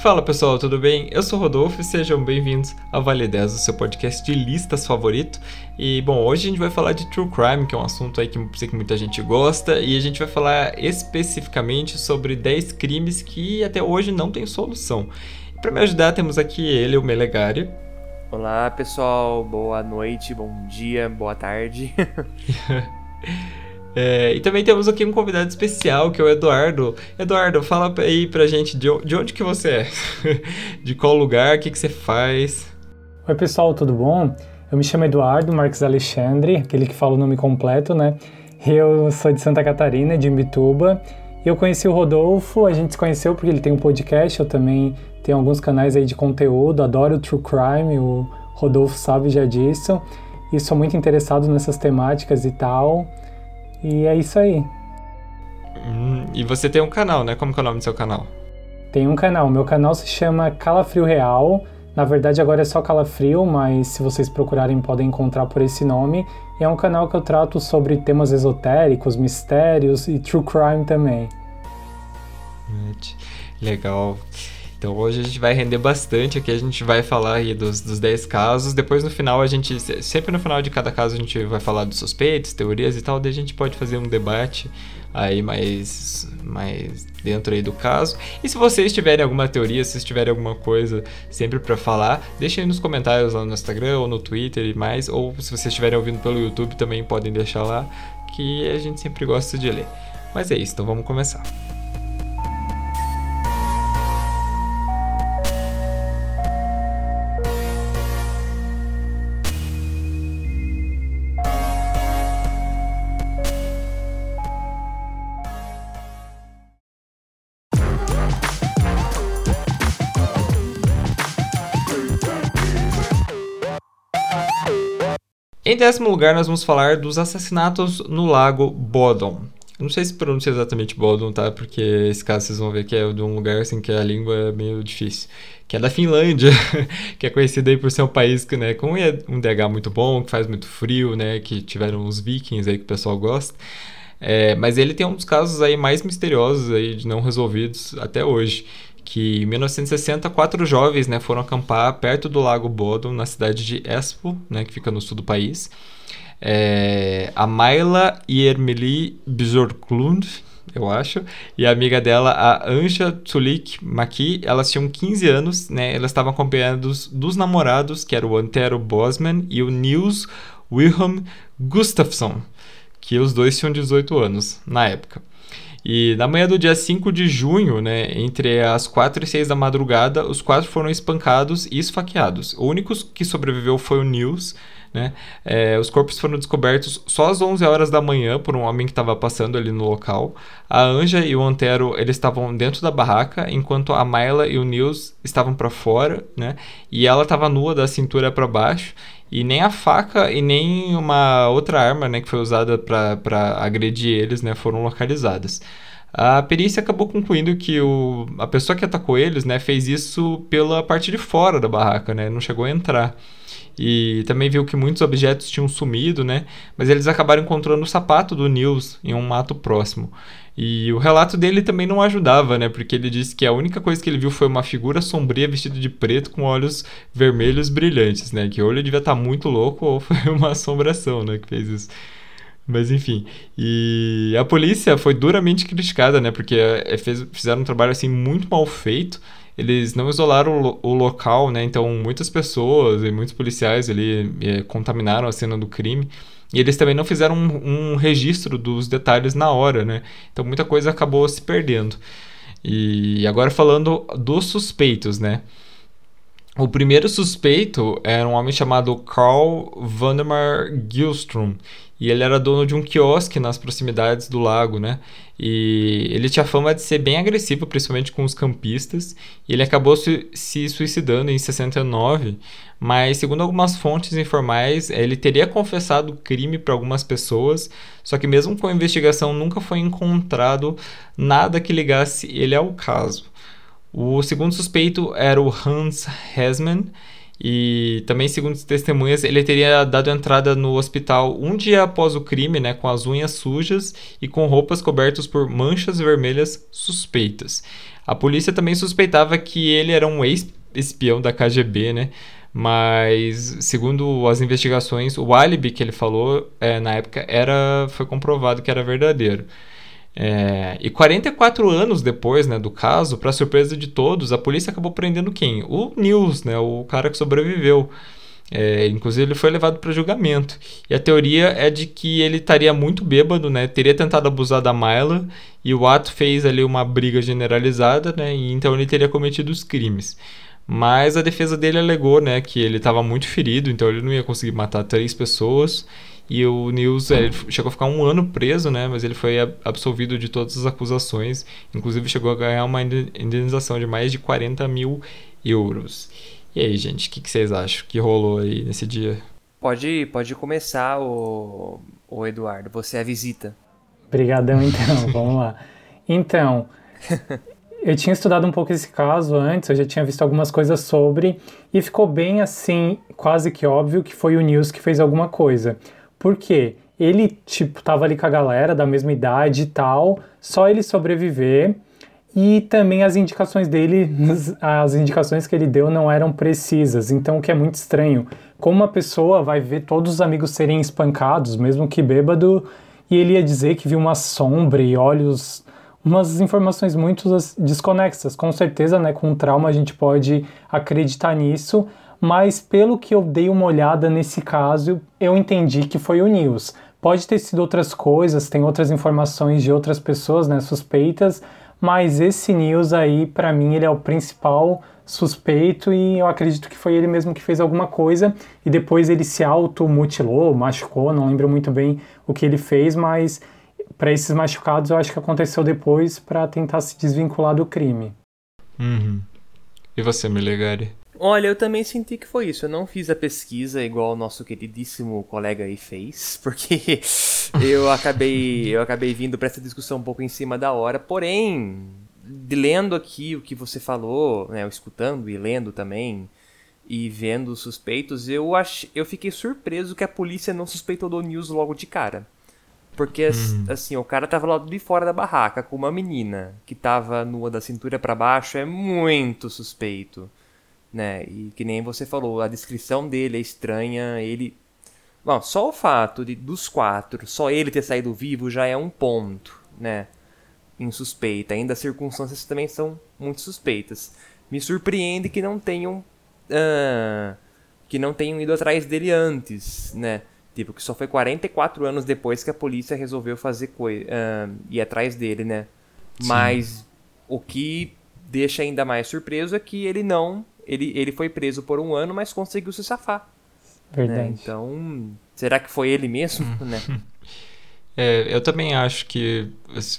Fala pessoal, tudo bem? Eu sou o Rodolfo e sejam bem-vindos ao Vale 10, o seu podcast de listas favorito. E bom, hoje a gente vai falar de True Crime, que é um assunto aí que sei que muita gente gosta, e a gente vai falar especificamente sobre 10 crimes que até hoje não tem solução. Para me ajudar, temos aqui ele, o Melegari. Olá pessoal, boa noite, bom dia, boa tarde. É, e também temos aqui um convidado especial, que é o Eduardo. Eduardo, fala aí pra gente de, de onde que você é? de qual lugar, o que, que você faz? Oi pessoal, tudo bom? Eu me chamo Eduardo Marques Alexandre, aquele que fala o nome completo, né? Eu sou de Santa Catarina, de Imbituba. Eu conheci o Rodolfo, a gente se conheceu porque ele tem um podcast, eu também tenho alguns canais aí de conteúdo, adoro o True Crime, o Rodolfo sabe já disso. E sou muito interessado nessas temáticas e tal. E é isso aí. Hum, e você tem um canal, né? Como é o nome do seu canal? Tem um canal. Meu canal se chama Calafrio Real. Na verdade, agora é só Calafrio, mas se vocês procurarem, podem encontrar por esse nome. E é um canal que eu trato sobre temas esotéricos, mistérios e true crime também. Legal. Então hoje a gente vai render bastante aqui, a gente vai falar aí dos, dos 10 casos, depois no final a gente, sempre no final de cada caso a gente vai falar dos suspeitos, teorias e tal, daí a gente pode fazer um debate aí mais, mais dentro aí do caso. E se vocês tiverem alguma teoria, se tiverem alguma coisa sempre para falar, deixem aí nos comentários lá no Instagram ou no Twitter e mais, ou se vocês estiverem ouvindo pelo YouTube também podem deixar lá, que a gente sempre gosta de ler. Mas é isso, então vamos começar. Décimo lugar, nós vamos falar dos assassinatos no Lago Bodom. Não sei se pronuncia exatamente Bodom, tá? Porque esse caso vocês vão ver que é de um lugar assim que a língua é meio difícil. Que é da Finlândia, que é conhecido aí por ser um país que, né, com um DH muito bom, que faz muito frio, né? Que tiveram os vikings aí que o pessoal gosta. É, mas ele tem um dos casos aí mais misteriosos aí de não resolvidos até hoje que em 1960 quatro jovens né, foram acampar perto do Lago Bodom, na cidade de Espoo, né, que fica no sul do país. É, a Mayla Yermeli Bjorklund, eu acho, e a amiga dela, a Anja Tulik Maki, elas tinham 15 anos, né, elas estavam acompanhadas dos, dos namorados, que era o Antero Bosman e o Nils Wilhelm Gustafsson, que os dois tinham 18 anos na época. E na manhã do dia 5 de junho, né, entre as 4 e 6 da madrugada, os quatro foram espancados e esfaqueados. O único que sobreviveu foi o Nils. Né? É, os corpos foram descobertos só às 11 horas da manhã por um homem que estava passando ali no local. A Anja e o Antero eles estavam dentro da barraca, enquanto a Mayla e o Nils estavam para fora, né? E ela estava nua da cintura para baixo e nem a faca e nem uma outra arma né, que foi usada para agredir eles né, foram localizadas. A perícia acabou concluindo que o, a pessoa que atacou eles né, fez isso pela parte de fora da barraca, né, não chegou a entrar. E também viu que muitos objetos tinham sumido, né, mas eles acabaram encontrando o sapato do Nils em um mato próximo. E o relato dele também não ajudava, né? Porque ele disse que a única coisa que ele viu foi uma figura sombria vestida de preto com olhos vermelhos brilhantes, né? Que ele devia estar tá muito louco ou foi uma assombração, né? Que fez isso. Mas enfim. E a polícia foi duramente criticada, né? Porque é, fez, fizeram um trabalho assim muito mal feito. Eles não isolaram o, o local, né? Então muitas pessoas e muitos policiais ali é, contaminaram a cena do crime. E eles também não fizeram um, um, registro dos detalhes na hora, né? Então muita coisa acabou se perdendo. E agora falando dos suspeitos, né? O primeiro suspeito era um homem chamado Carl Vandemar Gilstrom. E ele era dono de um quiosque nas proximidades do lago, né? E ele tinha fama de ser bem agressivo, principalmente com os campistas. E ele acabou se, se suicidando em 69, mas segundo algumas fontes informais, ele teria confessado o crime para algumas pessoas, só que mesmo com a investigação nunca foi encontrado nada que ligasse ele ao caso. O segundo suspeito era o Hans Hesman, E também, segundo as testemunhas, ele teria dado entrada no hospital um dia após o crime, né, com as unhas sujas e com roupas cobertas por manchas vermelhas suspeitas. A polícia também suspeitava que ele era um ex-espião da KGB, né? Mas, segundo as investigações, o álibi que ele falou é, na época era, foi comprovado que era verdadeiro. É, e 44 anos depois né, do caso, para surpresa de todos, a polícia acabou prendendo quem? O Nils, né, o cara que sobreviveu. É, inclusive ele foi levado para julgamento. E a teoria é de que ele estaria muito bêbado, né? Teria tentado abusar da Myla e o ato fez ali uma briga generalizada, né? E então ele teria cometido os crimes. Mas a defesa dele alegou, né, que ele estava muito ferido, então ele não ia conseguir matar três pessoas. E o Nils ele chegou a ficar um ano preso, né? Mas ele foi absolvido de todas as acusações. Inclusive chegou a ganhar uma indenização de mais de 40 mil euros. E aí, gente, o que, que, vocês acham que rolou aí nesse dia? Pode, pode começar, o, o Eduardo. Você é a visita. Obrigadão, então. Vamos lá. Então, eu tinha estudado um pouco esse caso antes, eu já tinha visto algumas coisas sobre, e ficou bem assim, quase que óbvio que foi o Nils que fez alguma coisa. Por quê? Ele, tipo, tava ali com a galera da mesma idade e tal, só ele sobreviver. E também as indicações dele, as indicações que ele deu não eram precisas, então o que é muito estranho. Como uma pessoa vai ver todos os amigos serem espancados, mesmo que bêbado, e ele ia dizer que viu uma sombra e olhos, umas informações muito desconexas. Com certeza, né, com trauma a gente pode acreditar nisso, mas pelo que eu dei uma olhada nesse caso, eu entendi que foi o News. Pode ter sido outras coisas, tem outras informações de outras pessoas, né, suspeitas, mas esse News aí, para mim, ele é o principal suspeito e eu acredito que foi ele mesmo que fez alguma coisa e depois ele se automutilou, machucou, não lembro muito bem o que ele fez, mas para esses machucados eu acho que aconteceu depois para tentar se desvincular do crime. Uhum. E você, Melegari? Olha, eu também senti que foi isso. Eu não fiz a pesquisa igual o nosso queridíssimo colega aí fez, porque eu acabei eu acabei vindo para essa discussão um pouco em cima da hora. Porém, lendo aqui o que você falou, né, escutando e lendo também e vendo os suspeitos, eu ach... eu fiquei surpreso que a polícia não suspeitou do News logo de cara. Porque, hum. assim, o cara tava lá de fora da barraca com uma menina que tava nua da cintura para baixo, é muito suspeito né? E que nem você falou, a descrição dele é estranha, ele Bom, só o fato de dos quatro, só ele ter saído vivo já é um ponto, né? Insuspeita. Ainda as circunstâncias também são muito suspeitas. Me surpreende que não tenham uh, que não tenham ido atrás dele antes, né? Tipo, que só foi 44 anos depois que a polícia resolveu fazer coisa, uh, ir atrás dele, né? Sim. Mas o que deixa ainda mais surpreso é que ele não ele, ele foi preso por um ano, mas conseguiu se safar. Né? Verdade. Né? Então, será que foi ele mesmo, né? É, eu também acho que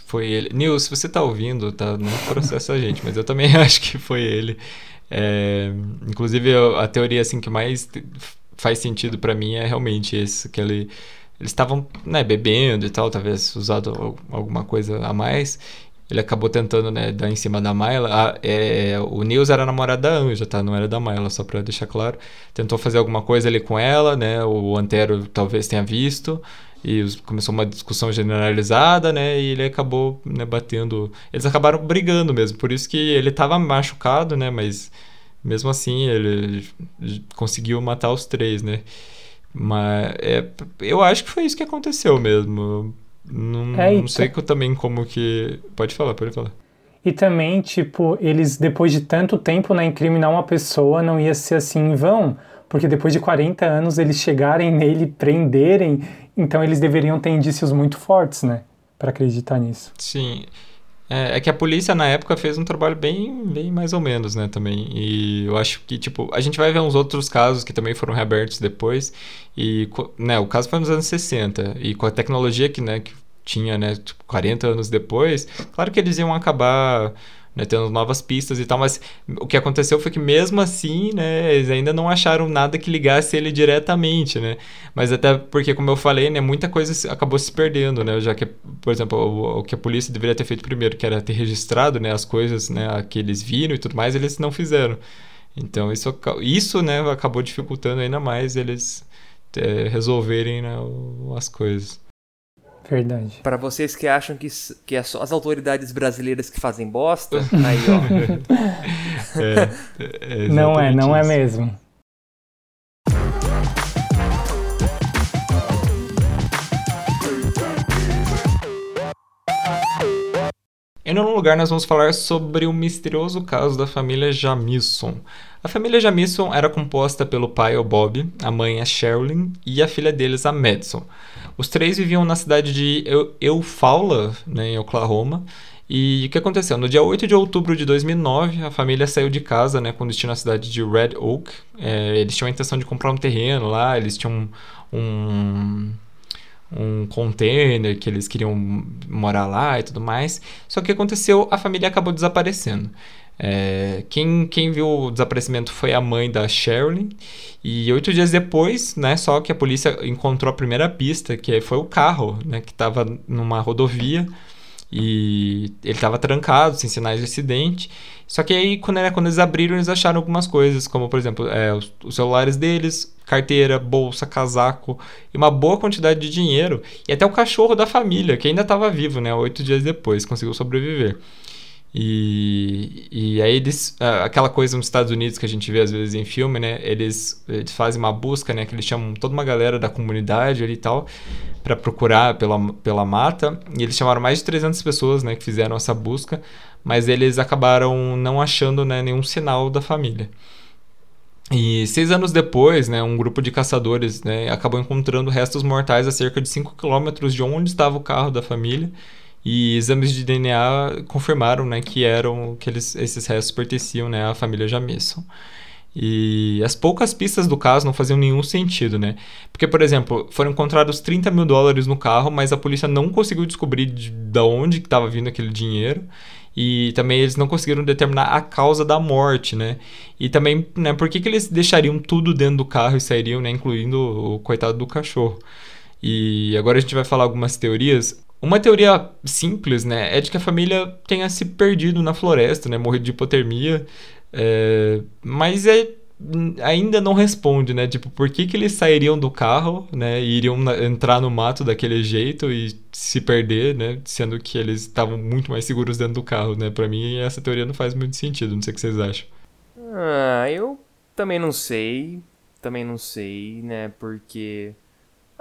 foi ele. Nil, se você tá ouvindo, tá? Não processa a gente, mas eu também acho que foi ele. É, inclusive, a teoria assim que mais faz sentido para mim é realmente esse, que ele, eles estavam né, bebendo e tal, talvez usado alguma coisa a mais, ele acabou tentando, né, dar em cima da Myla. A, é, o Nils era namorado da Anja, tá? Não era da Myla, só pra deixar claro. Tentou fazer alguma coisa ali com ela, né? O Antero talvez tenha visto. E começou uma discussão generalizada, né? E ele acabou né, batendo. Eles acabaram brigando mesmo. Por isso que ele tava machucado, né? Mas mesmo assim ele conseguiu matar os três, né? Mas é, eu acho que foi isso que aconteceu mesmo. Não, é, não sei que também como que. Pode falar, pode falar. E também, tipo, eles, depois de tanto tempo, né, incriminar uma pessoa não ia ser assim em vão, porque depois de 40 anos eles chegarem nele, prenderem, então eles deveriam ter indícios muito fortes, né, para acreditar nisso. Sim. É, é, que a polícia na época fez um trabalho bem, bem mais ou menos, né, também. E eu acho que, tipo, a gente vai ver uns outros casos que também foram reabertos depois. E, né, o caso foi nos anos 60. E com a tecnologia que, né, que tinha, né, 40 tipo, anos depois, claro que eles iam acabar né, tendo novas pistas e tal, mas o que aconteceu foi que mesmo assim, né, eles ainda não acharam nada que ligasse ele diretamente, né, mas até porque, como eu falei, né, muita coisa acabou se perdendo, né, já que, por exemplo, o, o que a polícia deveria ter feito primeiro, que era ter registrado, né, as coisas, né, que eles viram e tudo mais, eles não fizeram. Então isso, isso né, acabou dificultando ainda mais eles é, resolverem né, as coisas. Verdade. Para vocês que acham que, que é só as autoridades brasileiras que fazem bosta, aí ó. é, é não é, não é isso. é mesmo. Em nono lugar, nós vamos falar sobre o misterioso caso da família Jamison. A família Jamison era composta pelo pai, o Bob, a mãe, a Sherilyn, e a filha deles, a Madison. Os três viviam na cidade de Eufaula, né, em Oklahoma. E o que aconteceu? No dia 8 de outubro de 2009, a família saiu de casa né, com destino à cidade de Red Oak. É, eles tinham a intenção de comprar um terreno lá, eles tinham um, um um container que eles queriam morar lá e tudo mais. Só que aconteceu, a família acabou desaparecendo. É, quem, quem viu o desaparecimento foi a mãe da Sherilyn. E oito dias depois, né, só que a polícia encontrou a primeira pista, que foi o carro, né, que estava numa rodovia e ele estava trancado, sem sinais de acidente. Só que aí, quando, quando eles abriram, eles acharam algumas coisas, como, por exemplo, é, os, os, celulares deles, carteira, bolsa, casaco e uma boa quantidade de dinheiro. E até o cachorro da família, que ainda estava vivo, né? Oito dias depois, conseguiu sobreviver. E, e aí eles, aquela coisa nos Estados Unidos que a gente vê às vezes em filme, né? Eles, eles fazem uma busca, né? Que eles chamam toda uma galera da comunidade ali e tal para procurar pela, pela mata. E eles chamaram mais de 300 pessoas, né? Que fizeram essa busca, mas eles acabaram não achando né, nenhum sinal da família. E seis anos depois, né, um grupo de caçadores né, acabou encontrando restos mortais a cerca de 5 quilômetros de onde estava o carro da família e exames de DNA confirmaram, né, que eram que eles, esses restos pertenciam, né, à família Jamison. E as poucas pistas do caso não faziam nenhum sentido, né? Porque, por exemplo, foram encontrados 30 mil dólares no carro, mas a polícia não conseguiu descobrir de, de onde estava vindo aquele dinheiro. E também eles não conseguiram determinar a causa da morte, né? E também, né, por que, que eles deixariam tudo dentro do carro e sairiam, né, incluindo o coitado do cachorro? E agora a gente vai falar algumas teorias. Uma teoria simples, né, é de que a família tenha se perdido na floresta, né, morrido de hipotermia. É, mas é, ainda não responde, né? Tipo, por que, que eles sairiam do carro, né? E iriam na, entrar no mato daquele jeito e se perder, né? Sendo que eles estavam muito mais seguros dentro do carro, né? Pra mim, essa teoria não faz muito sentido. Não sei o que vocês acham. Ah, eu também não sei. Também não sei, né? Porque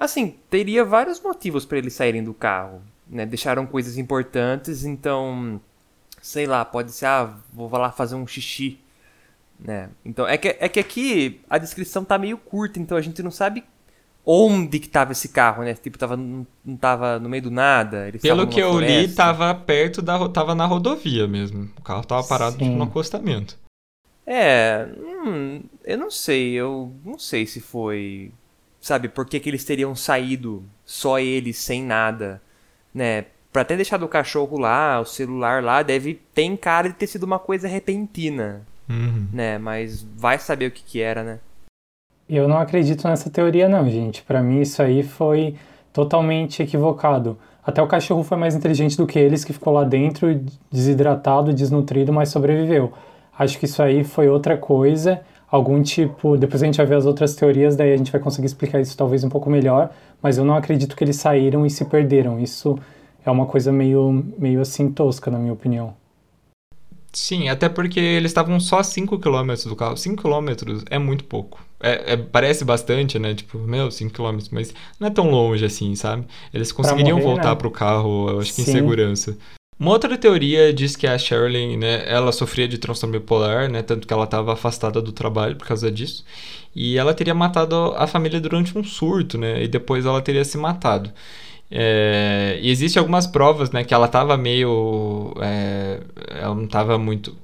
Assim, teria vários motivos para eles saírem do carro, né? Deixaram coisas importantes, então, sei lá, pode ser, ah, vou lá fazer um xixi, né? Então, é que, é que aqui a descrição tá meio curta, então a gente não sabe onde que tava esse carro, né? Tipo, tava, não, não tava no meio do nada. Pelo que eu floresta. li, tava perto da tava na rodovia mesmo. O carro tava parado tipo, no acostamento. É, hum, eu não sei, eu não sei se foi sabe, por que, que eles teriam saído só eles, sem nada, né? Pra ter deixado o cachorro lá, o celular lá, deve ter cara de ter sido uma coisa repentina, uhum. né? Mas vai saber o que que era, né? Eu não acredito nessa teoria não, gente. Para mim isso aí foi totalmente equivocado. Até o cachorro foi mais inteligente do que eles, que ficou lá dentro, desidratado, desnutrido, mas sobreviveu. Acho que isso aí foi outra coisa algum tipo. Depois a gente vai ver as outras teorias, daí a gente vai conseguir explicar isso talvez um pouco melhor, mas eu não acredito que eles saíram e se perderam. Isso é uma coisa meio, meio assim tosca, na minha opinião. Sim, até porque eles estavam só a 5 km do carro. 5 km é muito pouco. É, é, parece bastante, né? Tipo, meu, 5 km, mas não é tão longe assim, sabe? Eles conseguiriam morrer, voltar né? pro carro, eu acho que Sim. em segurança. Uma outra teoria diz que a Sherilyn, né, ela sofria de transtorno bipolar, né, tanto que ela estava afastada do trabalho por causa disso, e ela teria matado a família durante um surto, né, e depois ela teria se matado. É, e existem algumas provas, né, que ela estava meio, é, ela não estava muito,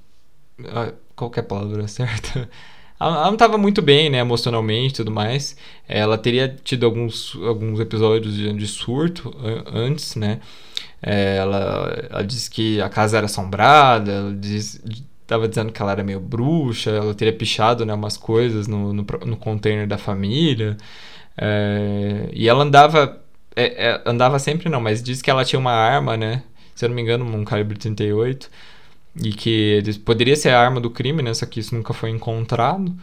ah, qual é palavra certa? Ela não estava muito bem, né, emocionalmente e tudo mais. Ela teria tido alguns, alguns episódios de, de surto antes, né? É, ela, ela disse que a casa era assombrada, ela diz, tava dizendo que ela era meio bruxa, ela teria pichado né, umas coisas no, no, no container da família. É, e ela andava. É, é, andava sempre não, mas diz que ela tinha uma arma, né? Se eu não me engano, um calibre 38. e que poderia ser a arma do crime, né? Só que isso nunca foi encontrado.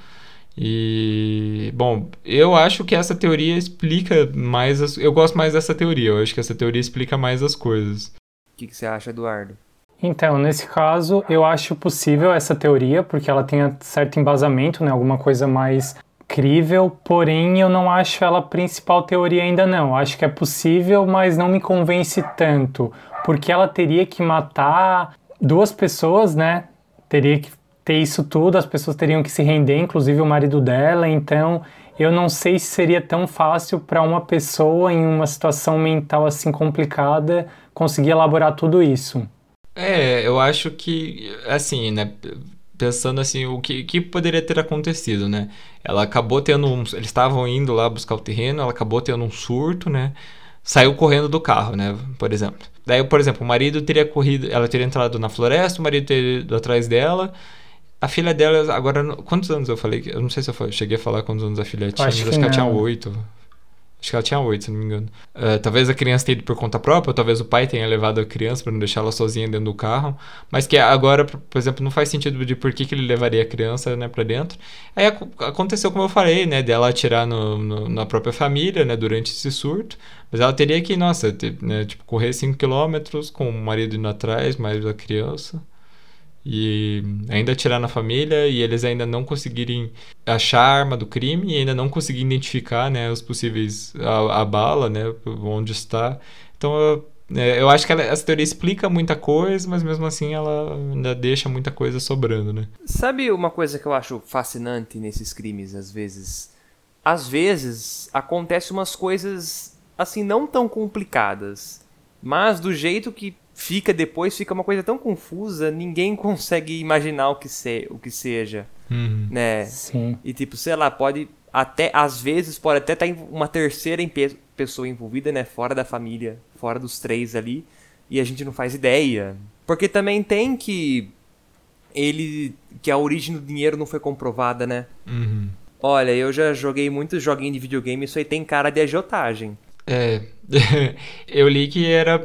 E, bom, eu acho que essa teoria explica mais. As, eu gosto mais dessa teoria, eu acho que essa teoria explica mais as coisas. O que, que você acha, Eduardo? Então, nesse caso, eu acho possível essa teoria, porque ela tem certo embasamento, né? Alguma coisa mais crível, porém eu não acho ela a principal teoria ainda não. Acho que é possível, mas não me convence tanto, porque ela teria que matar duas pessoas, né? Teria que ter isso tudo, as pessoas teriam que se render, inclusive o marido dela, então eu não sei se seria tão fácil para uma pessoa em uma situação mental assim complicada conseguir elaborar tudo isso. É, eu acho que, assim, né, pensando assim, o que, que poderia ter acontecido, né? Ela acabou tendo um, eles estavam indo lá buscar o terreno, ela acabou tendo um surto, né? Saiu correndo do carro, né, por exemplo. Daí, por exemplo, o marido teria corrido, ela teria entrado na floresta, o marido teria ido atrás dela, a filha dela, agora, quantos anos eu falei? Eu não sei se eu cheguei a falar quantos anos a filha tinha, acho, acho que, que ela tinha oito. Acho que ela tinha oito, se não me engano. Uh, talvez a criança tenha ido por conta própria, talvez o pai tenha levado a criança para não deixar ela sozinha dentro do carro. Mas que agora, por exemplo, não faz sentido de por que, que ele levaria a criança né, para dentro. Aí aconteceu como eu falei, né? Dela atirar no, no, na própria família, né? Durante esse surto. Mas ela teria que, nossa, ter, né, tipo, correr 5km com o marido indo atrás, mais a criança e ainda atirar na família e eles ainda não conseguirem achar a arma do crime e ainda não conseguirem identificar né, os possíveis a, a bala, né, onde está. Então eu, é, eu acho que ela, essa teoria explica muita coisa, mas mesmo assim ela ainda deixa muita coisa sobrando, né? Sabe uma coisa que eu acho fascinante nesses crimes às vezes? Às vezes acontecem umas coisas assim não tão complicadas, mas do jeito que fica depois, fica uma coisa tão confusa, ninguém consegue imaginar o que, se, o que seja. Uhum. Né? Sim. E tipo, sei lá, pode até, às vezes, pode até estar tá uma terceira pessoa envolvida, né? Fora da família, fora dos três ali. E a gente não faz ideia. Porque também tem que ele que a origem do dinheiro não foi comprovada, né? Uhum. Olha, eu já joguei muitos joguinhos de videogame, isso aí tem cara de agiotagem. É, eu li que era,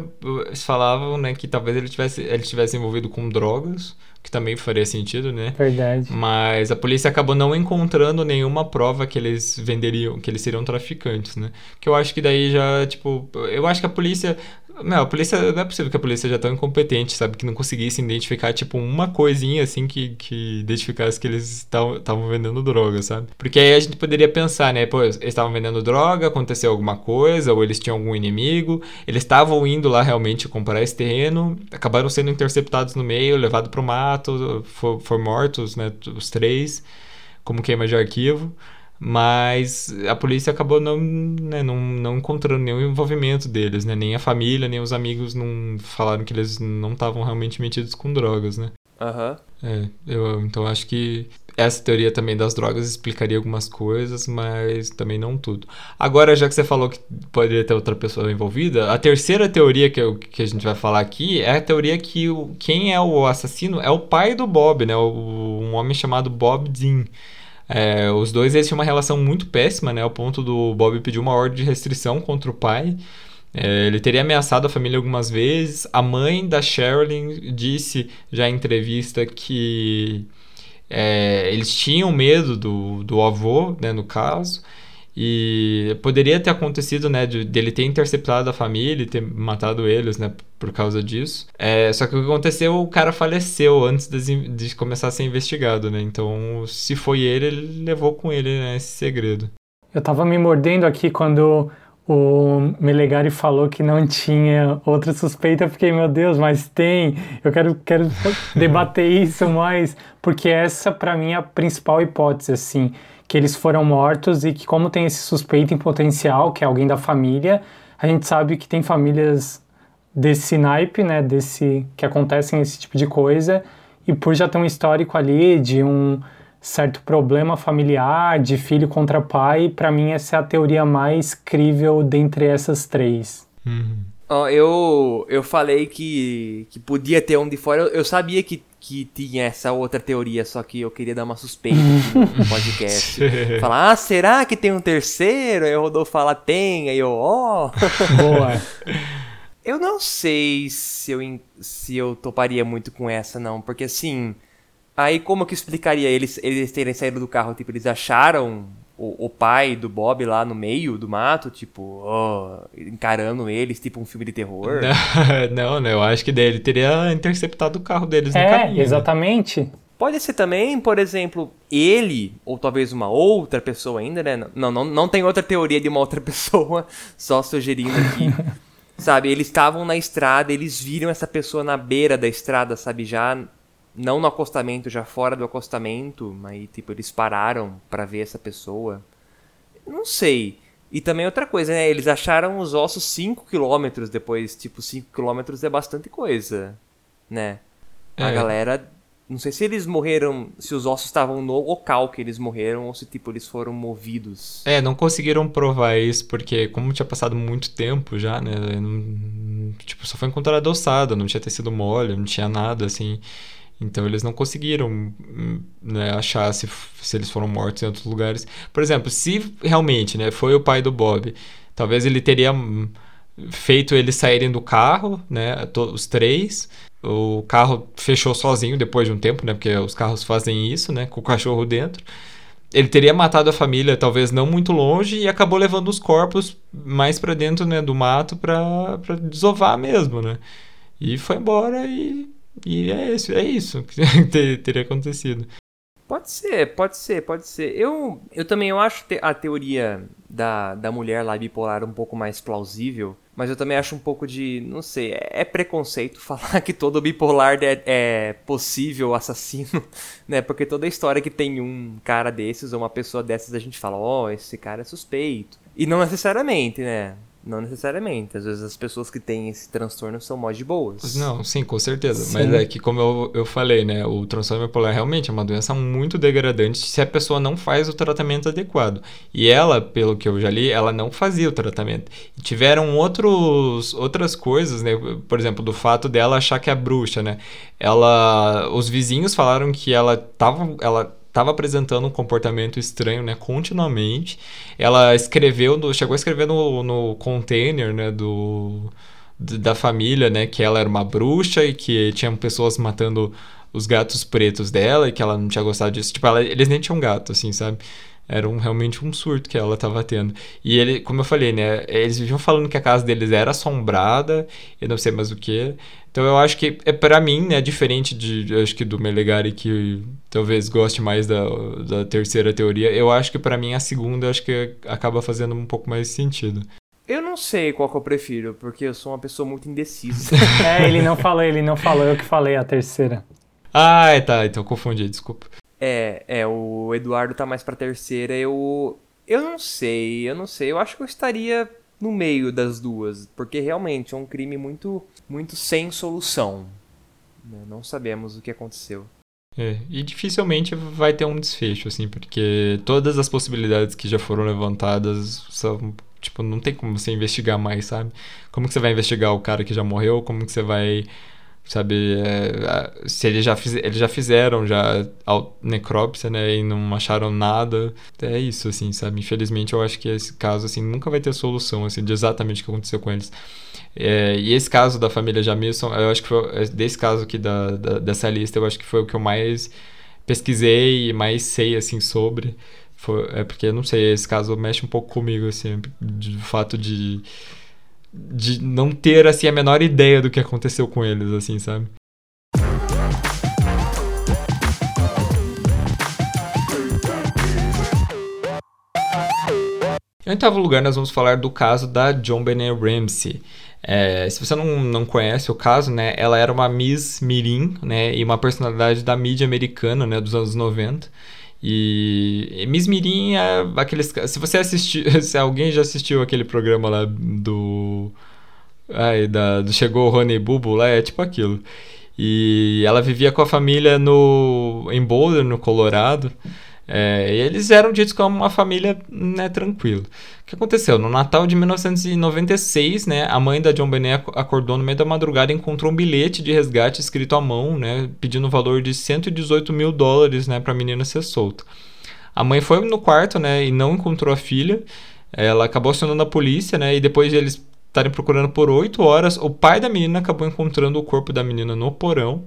eles falavam, né, que talvez ele tivesse, ele tivesse envolvido com drogas, que também faria sentido, né? Verdade. Mas a polícia acabou não encontrando nenhuma prova que eles venderiam, que eles seriam traficantes, né? Que eu acho que daí já, tipo, eu acho que a polícia não, a polícia. Não é possível que a polícia seja tão incompetente, sabe? Que não conseguisse identificar, tipo, uma coisinha assim que, que identificasse que eles estavam vendendo droga, sabe? Porque aí a gente poderia pensar, né? Pô, eles estavam vendendo droga, aconteceu alguma coisa, ou eles tinham algum inimigo, eles estavam indo lá realmente comprar esse terreno, acabaram sendo interceptados no meio, levados pro mato, foram mortos, né? Os três, como queima de arquivo. Mas a polícia acabou não, né, não, não encontrando nenhum envolvimento deles, né? Nem a família, nem os amigos não falaram que eles não estavam realmente metidos com drogas, né? Aham. Uhum. É, eu então acho que essa teoria também das drogas explicaria algumas coisas, mas também não tudo. Agora, já que você falou que poderia ter outra pessoa envolvida, a terceira teoria que, eu, que a gente vai falar aqui é a teoria que o, quem é o assassino é o pai do Bob, né? O, um homem chamado Bob Dean. É, os dois eles tinham uma relação muito péssima, né? Ao ponto do Bob pedir uma ordem de restrição contra o pai. É, ele teria ameaçado a família algumas vezes. A mãe da Sherilyn disse já em entrevista que é, eles tinham medo do, do avô, né, no caso. E poderia ter acontecido, né, de, dele ter interceptado a família e ter matado eles, né, por causa disso. É, só que o que aconteceu, o cara faleceu antes de, de começar a ser investigado, né? Então, se foi ele, ele levou com ele né, esse segredo. Eu tava me mordendo aqui quando o Melegari falou que não tinha outra suspeita, eu fiquei, meu Deus, mas tem. Eu quero, quero debater isso mais, porque essa para mim é a principal hipótese, assim que eles foram mortos e que como tem esse suspeito em potencial, que é alguém da família, a gente sabe que tem famílias desse naipe, né, desse que acontecem esse tipo de coisa, e por já ter um histórico ali de um certo problema familiar, de filho contra pai, para mim essa é a teoria mais crível dentre essas três. Uhum. Oh, eu, eu falei que, que podia ter um de fora. Eu, eu, sabia que, que tinha essa outra teoria, só que eu queria dar uma suspeita no podcast. Falar, ah, será que tem um terceiro? Aí o Rodolfo fala, tem. Aí eu, ó. Oh. Boa. Eu não sei se eu, se eu toparia muito com essa, não. Porque assim. Aí como que explicaria eles, eles terem saído do carro? Tipo, eles acharam o, o pai do Bob lá no meio do mato, tipo, oh, encarando eles, tipo um filme de terror? Não, não, eu acho que ele teria interceptado o carro deles é, no caminho. Exatamente. Né? Pode ser também, por exemplo, ele, ou talvez uma outra pessoa ainda, né? Não, não, não tem outra teoria de uma outra pessoa, só sugerindo aqui. sabe, eles estavam na estrada, eles viram essa pessoa na beira da estrada, sabe, já não no acostamento, já fora do acostamento, mas tipo, eles pararam para ver essa pessoa. Não sei. E também outra coisa, né? Eles acharam os ossos 5 km depois. Tipo, 5 km é bastante coisa, né? É. A galera. Não sei se eles morreram. Se os ossos estavam no local que eles morreram ou se, tipo, eles foram movidos. É, não conseguiram provar isso porque, como tinha passado muito tempo já, né? Não, tipo, só foi encontrado ossada, não tinha tecido mole, não tinha nada assim. Então eles não conseguiram né, achar se, se eles foram mortos em outros lugares. Por exemplo, se realmente né, foi o pai do Bob, talvez ele teria hum, feito eles saírem do carro, né, os três. O carro fechou sozinho depois de um tempo, né, porque os carros fazem isso, né, com o cachorro dentro. Ele teria matado a família, talvez não muito longe, e acabou levando os corpos mais para dentro né, do mato para desovar mesmo, né? E foi embora e e é isso, é isso que teria acontecido. Pode ser, pode ser, pode ser. Eu, eu também eu acho a teoria da, da mulher lá bipolar um pouco mais plausível, mas eu também acho um pouco de, não sei, é, é preconceito falar que todo bipolar é, é, possível assassino, né? Porque toda história que tem um cara desses ou uma pessoa dessas a gente fala, ó, oh, esse cara é suspeito. E não necessariamente, né? Não necessariamente. Às vezes as pessoas que têm esse transtorno são mó de boas. Não, sim, com certeza. Sim. Mas é que, como eu, eu falei, né? O transtorno bipolar realmente é uma doença muito degradante se a pessoa não faz o tratamento adequado. E ela, pelo que eu já li, ela não fazia o tratamento. E tiveram outros, outras coisas, né? Por exemplo, do fato dela achar que é bruxa, né? Ela... Os vizinhos falaram que ela tava... Ela estava apresentando um comportamento estranho, né, continuamente. Ela escreveu, no, chegou a escrever no, no container, né, do da família, né, que ela era uma bruxa e que tinham pessoas matando os gatos pretos dela e que ela não tinha gostado disso. Tipo, ela, eles nem tinham gato, assim, sabe? Era um, realmente um surto que ela estava tendo. E ele, como eu falei, né? Eles viviam falando que a casa deles era assombrada e não sei mais o que. Então eu acho que é para mim, né, diferente de acho que do Melegari que talvez goste mais da, da terceira teoria, eu acho que para mim a segunda acho que acaba fazendo um pouco mais sentido. Eu não sei qual que eu prefiro, porque eu sou uma pessoa muito indecisa. é, ele não falou, ele não falou, eu que falei a terceira. Ah, tá, então confundi, desculpa. É, é, o Eduardo tá mais pra terceira, eu. Eu não sei, eu não sei. Eu acho que eu estaria no meio das duas, porque realmente é um crime muito, muito sem solução. Né? Não sabemos o que aconteceu. É, e dificilmente vai ter um desfecho, assim, porque todas as possibilidades que já foram levantadas são, tipo, não tem como você investigar mais, sabe? Como que você vai investigar o cara que já morreu? Como que você vai sabe? É, se eles já, fiz, eles já fizeram já necrópsia, né, e não acharam nada, é isso, assim, sabe? Infelizmente, eu acho que esse caso, assim, nunca vai ter solução, assim, de exatamente o que aconteceu com eles. É, e esse caso da família Jamilson, eu acho que foi, é, desse caso aqui da, da, dessa lista, eu acho que foi o que eu mais pesquisei e mais sei, assim, sobre. Foi, é porque, não sei, esse caso mexe um pouco comigo, assim, do fato de de não ter assim a menor ideia do que aconteceu com eles, assim, sabe? Em oitavo lugar, nós vamos falar do caso da John Benet Ramsey. É, se você não, não conhece o caso, né, ela era uma Miss Mirim, né, e uma personalidade da mídia americana, né, dos anos 90. E, Miss Mirim é aqueles. Se você assistiu. Se alguém já assistiu aquele programa lá do. Ai, da, do Chegou o Rony Bubu lá, é tipo aquilo. E ela vivia com a família no, em Boulder, no Colorado. É, e eles eram ditos como uma família né, tranquila. Que aconteceu? No Natal de 1996, né, a mãe da John Benet acordou no meio da madrugada e encontrou um bilhete de resgate escrito à mão, né, pedindo o valor de 118 mil dólares né, para a menina ser solta. A mãe foi no quarto né, e não encontrou a filha. Ela acabou acionando a polícia né, e depois eles estarem procurando por oito horas, o pai da menina acabou encontrando o corpo da menina no porão.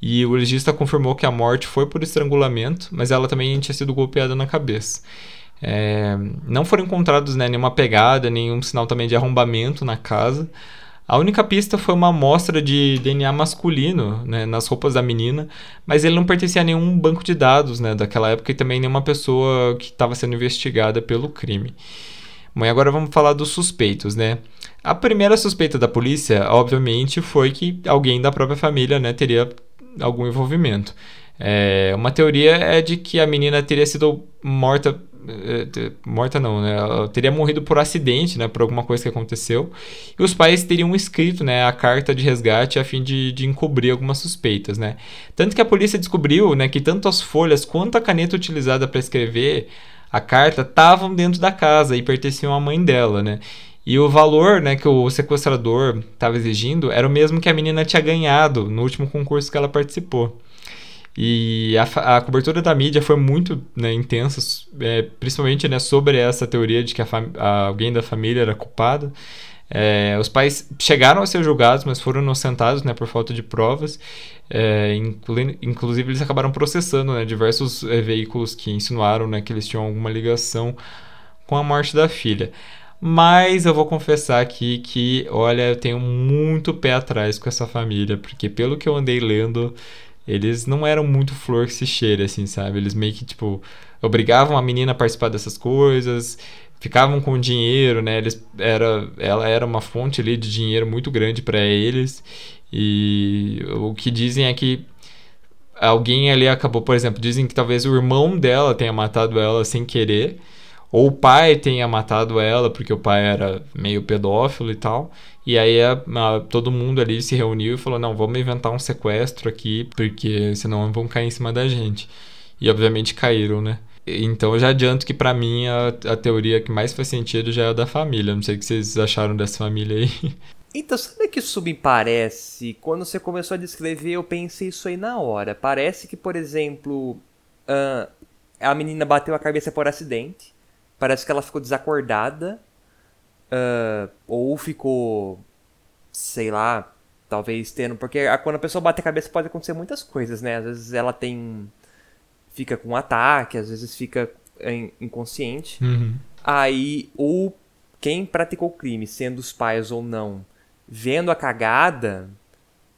E o legista confirmou que a morte foi por estrangulamento, mas ela também tinha sido golpeada na cabeça. É, não foram encontrados né, nenhuma pegada, nenhum sinal também de arrombamento na casa. A única pista foi uma amostra de DNA masculino né, nas roupas da menina, mas ele não pertencia a nenhum banco de dados né, daquela época e também nenhuma pessoa que estava sendo investigada pelo crime. Bom, e agora vamos falar dos suspeitos, né? A primeira suspeita da polícia, obviamente, foi que alguém da própria família né, teria algum envolvimento. É, uma teoria é de que a menina teria sido morta morta não, né? Ela teria morrido por acidente, né? Por alguma coisa que aconteceu. E os pais teriam escrito, né? A carta de resgate a fim de, de encobrir algumas suspeitas, né? Tanto que a polícia descobriu, né? Que tanto as folhas quanto a caneta utilizada para escrever a carta estavam dentro da casa e pertenciam à mãe dela, né? E o valor né, que o sequestrador estava exigindo era o mesmo que a menina tinha ganhado no último concurso que ela participou. E a, a cobertura da mídia foi muito né, intensa, é, principalmente né, sobre essa teoria de que a a, alguém da família era culpado. É, os pais chegaram a ser julgados, mas foram inocentados né, por falta de provas. É, inclusive, eles acabaram processando né, diversos é, veículos que insinuaram né, que eles tinham alguma ligação com a morte da filha. Mas eu vou confessar aqui que, olha, eu tenho muito pé atrás com essa família, porque pelo que eu andei lendo, eles não eram muito flor que se cheira, assim, sabe? Eles meio que, tipo, obrigavam a menina a participar dessas coisas, ficavam com dinheiro, né? Eles, era, ela era uma fonte ali de dinheiro muito grande para eles. E o que dizem é que alguém ali acabou, por exemplo, dizem que talvez o irmão dela tenha matado ela sem querer ou o pai tenha matado ela porque o pai era meio pedófilo e tal. E aí a, a, todo mundo ali se reuniu e falou: não, vamos inventar um sequestro aqui, porque senão vão cair em cima da gente. E obviamente caíram, né? Então eu já adianto que para mim a, a teoria que mais faz sentido já é a da família. Não sei o que vocês acharam dessa família aí. Então, sabe que isso me parece? Quando você começou a descrever, eu pensei isso aí na hora. Parece que, por exemplo, uh, a menina bateu a cabeça por acidente parece que ela ficou desacordada. Uh, ou ficou. Sei lá. Talvez tendo. Porque quando a pessoa bate a cabeça pode acontecer muitas coisas, né? Às vezes ela tem. Fica com um ataque, às vezes fica inconsciente. Uhum. Aí, ou quem praticou o crime, sendo os pais ou não, vendo a cagada,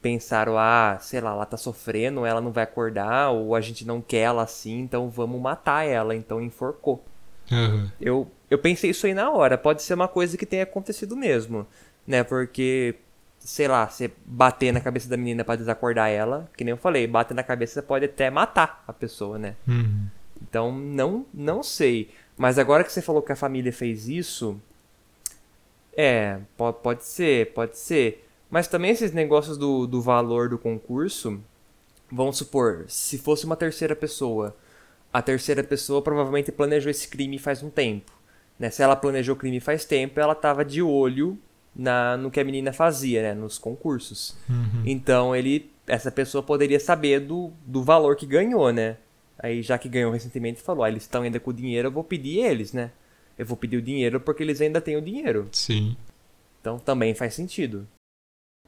pensaram, ah, sei lá, ela tá sofrendo, ela não vai acordar, ou a gente não quer ela assim, então vamos matar ela, então enforcou. Uhum. Eu, eu pensei isso aí na hora. Pode ser uma coisa que tenha acontecido mesmo. Né? Porque, sei lá, você bater na cabeça da menina para desacordar ela, que nem eu falei, bater na cabeça pode até matar a pessoa, né? Uhum. Então, não, não sei. Mas agora que você falou que a família fez isso. É, pode, pode ser, pode ser. Mas também esses negócios do, do valor do concurso. Vamos supor, se fosse uma terceira pessoa a terceira pessoa provavelmente planejou esse crime faz um tempo. Né? Se ela planejou o crime faz tempo, ela estava de olho na, no que a menina fazia, né? nos concursos. Uhum. Então ele, essa pessoa poderia saber do, do valor que ganhou, né? Aí já que ganhou recentemente, falou: ah, eles estão ainda com o dinheiro, eu vou pedir eles, né? Eu vou pedir o dinheiro porque eles ainda têm o dinheiro. Sim. Então também faz sentido.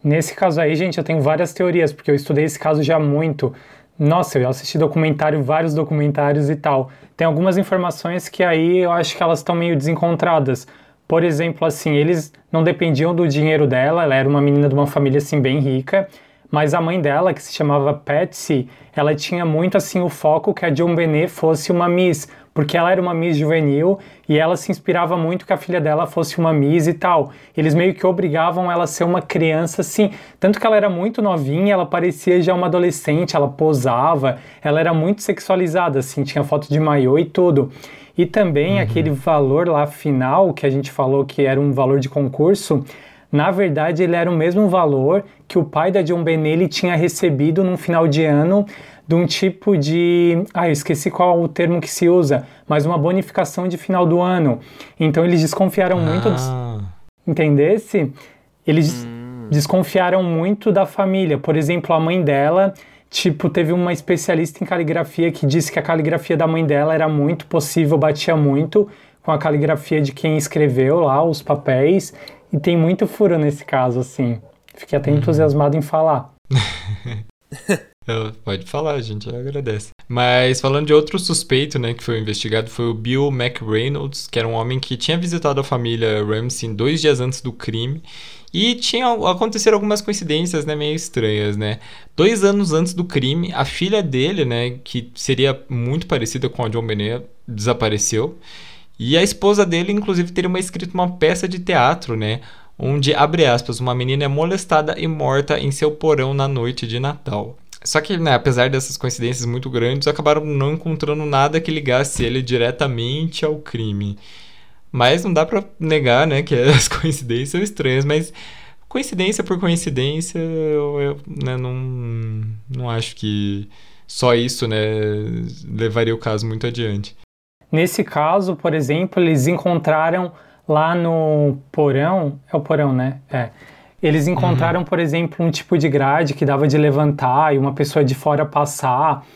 Nesse caso aí, gente, eu tenho várias teorias, porque eu estudei esse caso já muito. Nossa, eu assisti documentário, vários documentários e tal. Tem algumas informações que aí eu acho que elas estão meio desencontradas. Por exemplo, assim, eles não dependiam do dinheiro dela, ela era uma menina de uma família assim bem rica, mas a mãe dela, que se chamava Patsy, ela tinha muito assim o foco que a John Benet fosse uma Miss, porque ela era uma Miss juvenil e ela se inspirava muito que a filha dela fosse uma Miss e tal. Eles meio que obrigavam ela a ser uma criança assim, tanto que ela era muito novinha, ela parecia já uma adolescente, ela posava, ela era muito sexualizada assim, tinha foto de maiô e tudo. E também uhum. aquele valor lá final que a gente falou que era um valor de concurso, na verdade ele era o mesmo valor que o pai da John Benelli tinha recebido no final de ano de um tipo de. Ah, eu esqueci qual o termo que se usa, mas uma bonificação de final do ano. Então eles desconfiaram ah. muito. Dos, entendesse? Eles hum. desconfiaram muito da família. Por exemplo, a mãe dela. Tipo, teve uma especialista em caligrafia que disse que a caligrafia da mãe dela era muito possível, batia muito com a caligrafia de quem escreveu lá os papéis. E tem muito furo nesse caso, assim. Fiquei até uhum. entusiasmado em falar. Pode falar, a gente agradece. Mas falando de outro suspeito, né, que foi investigado, foi o Bill McReynolds, que era um homem que tinha visitado a família Ramsey dois dias antes do crime. E tinha aconteceram algumas coincidências, né, meio estranhas, né? Dois anos antes do crime, a filha dele, né, que seria muito parecida com a John Benet, desapareceu. E a esposa dele, inclusive, teria uma, escrito uma peça de teatro, né? Onde, abre aspas, uma menina é molestada e morta em seu porão na noite de Natal. Só que, né, apesar dessas coincidências muito grandes, acabaram não encontrando nada que ligasse ele diretamente ao crime. Mas não dá para negar, né, que as coincidências são estranhas, mas coincidência por coincidência, eu, eu né, não, não acho que só isso, né, levaria o caso muito adiante. Nesse caso, por exemplo, eles encontraram lá no porão, é o porão, né? É eles uhum. encontraram, uhum. por exemplo, um tipo de grade que dava de levantar e uma pessoa de fora passar.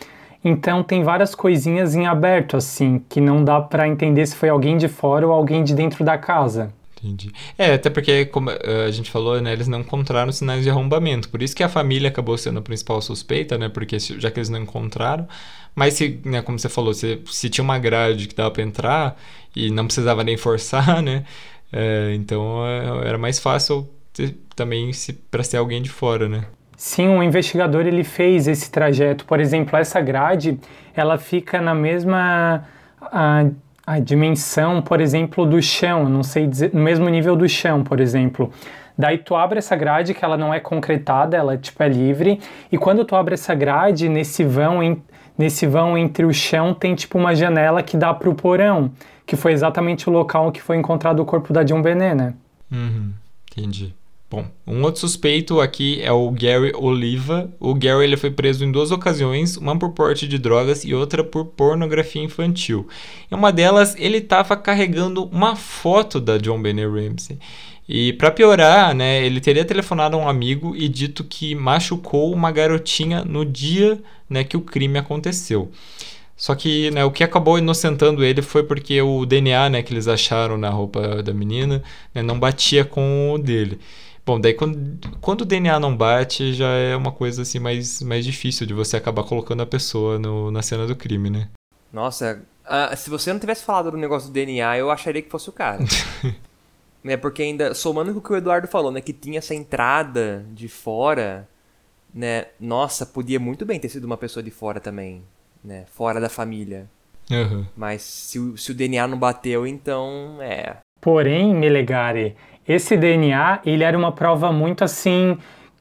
Então tem várias coisinhas em aberto assim, que não dá para entender se foi alguém de fora ou alguém de dentro da casa. Entendi. É, até porque, como eh, a gente falou, né, eles não encontraram sinais de arrombamento. Por isso que a família acabou sendo a principal suspeita, né? Porque já que eles não encontraram. Mas, se, né, como você falou, se, se tinha uma grade que dava para entrar e não precisava nem forçar, né? É, então eh, era mais fácil também se, para ser alguém de fora, né? Sim, um investigador ele fez esse trajeto. Por exemplo, essa grade, ela fica na mesma a, a dimensão, por exemplo, do chão, não sei dizer, no mesmo nível do chão, por exemplo. Daí tu abre essa grade que ela não é concretada, ela tipo é livre, e quando tu abre essa grade, nesse vão, em, nesse vão entre o chão tem tipo uma janela que dá pro porão, que foi exatamente o local que foi encontrado o corpo da John Benet, né? Uhum, entendi. Bom, um outro suspeito aqui é o Gary Oliva. O Gary ele foi preso em duas ocasiões, uma por porte de drogas e outra por pornografia infantil. Em uma delas, ele estava carregando uma foto da John Benet Ramsey. E para piorar, né, ele teria telefonado a um amigo e dito que machucou uma garotinha no dia né, que o crime aconteceu. Só que né, o que acabou inocentando ele foi porque o DNA né, que eles acharam na roupa da menina né, não batia com o dele. Bom, daí quando, quando o DNA não bate, já é uma coisa assim mais, mais difícil de você acabar colocando a pessoa no, na cena do crime, né? Nossa, uh, se você não tivesse falado do negócio do DNA, eu acharia que fosse o cara. né, porque ainda, somando com o que o Eduardo falou, né, que tinha essa entrada de fora, né, nossa, podia muito bem ter sido uma pessoa de fora também, né, fora da família. Uhum. Mas se, se o DNA não bateu, então, é... Porém, Melegari, esse DNA, ele era uma prova muito assim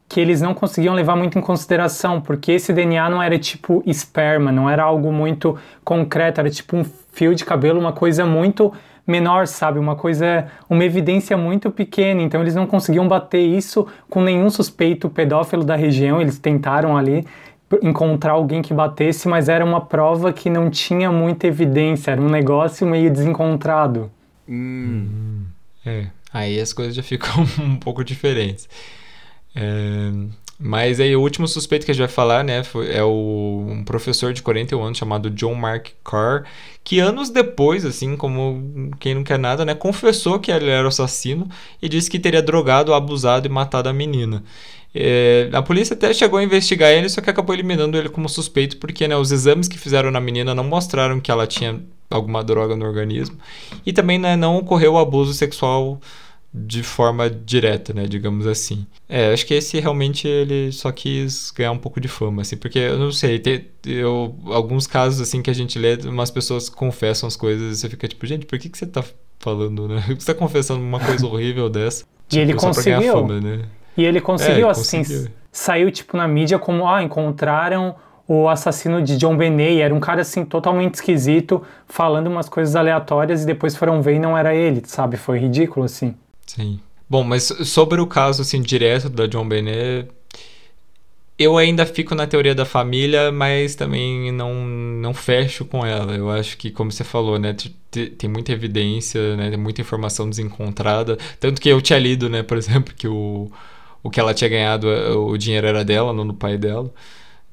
que eles não conseguiam levar muito em consideração, porque esse DNA não era tipo esperma, não era algo muito concreto, era tipo um fio de cabelo, uma coisa muito menor, sabe? Uma coisa, uma evidência muito pequena. Então eles não conseguiam bater isso com nenhum suspeito pedófilo da região. Eles tentaram ali encontrar alguém que batesse, mas era uma prova que não tinha muita evidência, era um negócio meio desencontrado. Hum. É, aí as coisas já ficam um pouco diferentes. É, mas aí o último suspeito que a gente vai falar, né, foi, é o, um professor de 41 anos chamado John Mark Carr, que anos depois, assim, como quem não quer nada, né, confessou que ele era o assassino e disse que teria drogado, abusado e matado a menina. É, a polícia até chegou a investigar ele, só que acabou eliminando ele como suspeito, porque né, os exames que fizeram na menina não mostraram que ela tinha alguma droga no organismo. E também né, não ocorreu abuso sexual de forma direta, né, digamos assim. É, acho que esse realmente ele só quis ganhar um pouco de fama, assim, porque eu não sei, tem eu, alguns casos assim que a gente lê, umas pessoas confessam as coisas e você fica tipo, gente, por que, que você tá falando, né? Por que você tá confessando uma coisa horrível dessa? E ele tipo, conseguiu. Fama, né? E ele conseguiu, é, assim, conseguiu. saiu tipo na mídia como, ah, encontraram o assassino de John Benet, era um cara assim totalmente esquisito, falando umas coisas aleatórias e depois foram ver e não era ele, sabe? Foi ridículo assim. Sim. Bom, mas sobre o caso assim direto da John Benet, eu ainda fico na teoria da família, mas também não, não fecho com ela. Eu acho que, como você falou, né, tem muita evidência, né, tem muita informação desencontrada. Tanto que eu tinha lido, né, por exemplo, que o, o que ela tinha ganhado, o dinheiro era dela, não do pai dela.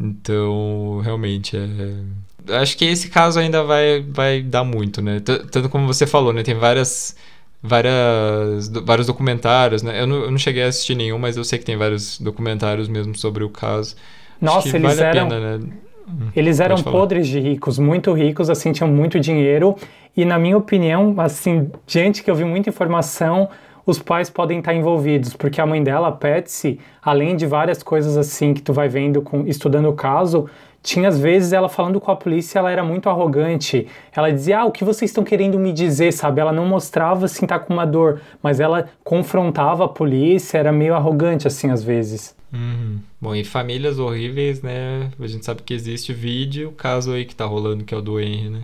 Então, realmente, é... acho que esse caso ainda vai, vai dar muito, né? Tanto como você falou, né? Tem várias várias, vários documentários, né? Eu não, eu não cheguei a assistir nenhum, mas eu sei que tem vários documentários mesmo sobre o caso. Nossa, eles vale eram... Pena, né? Hum, eles eram podres de ricos, muito ricos, assim, tinham muito dinheiro. E na minha opinião, assim, gente que eu vi muita informação, os pais podem estar envolvidos, porque a mãe dela, a Patsy, além de várias coisas assim que tu vai vendo com, estudando o caso, tinha às vezes ela falando com a polícia, ela era muito arrogante. Ela dizia: "Ah, o que vocês estão querendo me dizer?", sabe? Ela não mostrava assim estar tá com uma dor, mas ela confrontava a polícia, era meio arrogante assim às vezes. Uhum. Bom, e famílias horríveis, né? A gente sabe que existe vídeo, o caso aí que tá rolando que é o do Henry, né?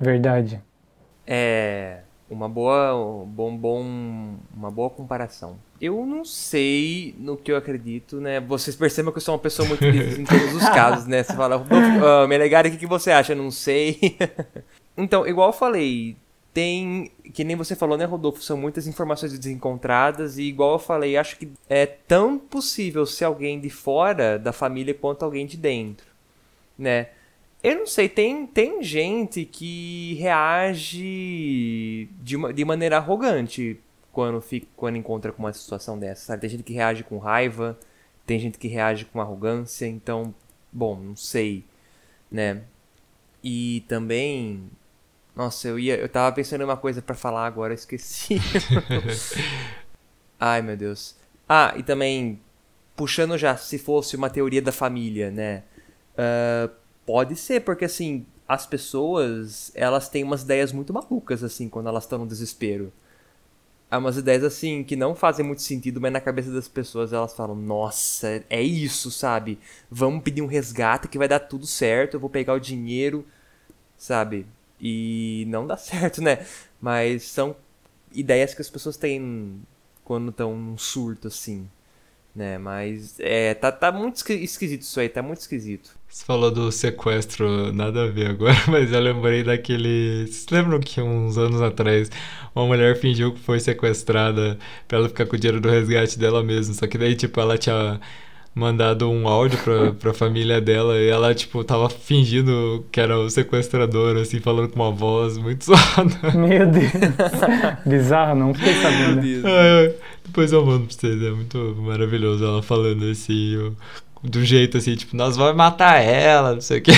Verdade. É uma boa, bom, bom, uma boa comparação. Eu não sei no que eu acredito, né? Vocês percebem que eu sou uma pessoa muito em todos os casos, né? Você fala, uh, Melegari, o que, que você acha? Não sei. então, igual eu falei, tem, que nem você falou, né, Rodolfo? São muitas informações desencontradas e, igual eu falei, acho que é tão possível ser alguém de fora da família quanto alguém de dentro, né? Eu não sei, tem, tem gente que reage de, uma, de maneira arrogante quando, fica, quando encontra com uma situação dessa, sabe? Tem gente que reage com raiva, tem gente que reage com arrogância, então, bom, não sei, né? E também, nossa, eu ia, eu tava pensando em uma coisa para falar agora, eu esqueci. Ai, meu Deus. Ah, e também puxando já, se fosse uma teoria da família, né? Uh, Pode ser, porque assim, as pessoas, elas têm umas ideias muito malucas, assim, quando elas estão no desespero. Há umas ideias, assim, que não fazem muito sentido, mas na cabeça das pessoas elas falam, nossa, é isso, sabe? Vamos pedir um resgate que vai dar tudo certo, eu vou pegar o dinheiro, sabe? E não dá certo, né? Mas são ideias que as pessoas têm quando estão num surto, assim né? Mas é, tá, tá muito esquisito isso aí, tá muito esquisito. Você falou do sequestro, nada a ver agora, mas eu lembrei daquele. Vocês lembram que uns anos atrás uma mulher fingiu que foi sequestrada pra ela ficar com o dinheiro do resgate dela mesma? Só que daí, tipo, ela tinha mandado um áudio pra, pra família dela e ela, tipo, tava fingindo que era o sequestrador, assim, falando com uma voz muito zoada. Meu Deus. Bizarro, não fiquei sabendo. É, depois eu mando pra vocês, é muito maravilhoso ela falando assim, do jeito assim, tipo, nós vamos matar ela, não sei o quê.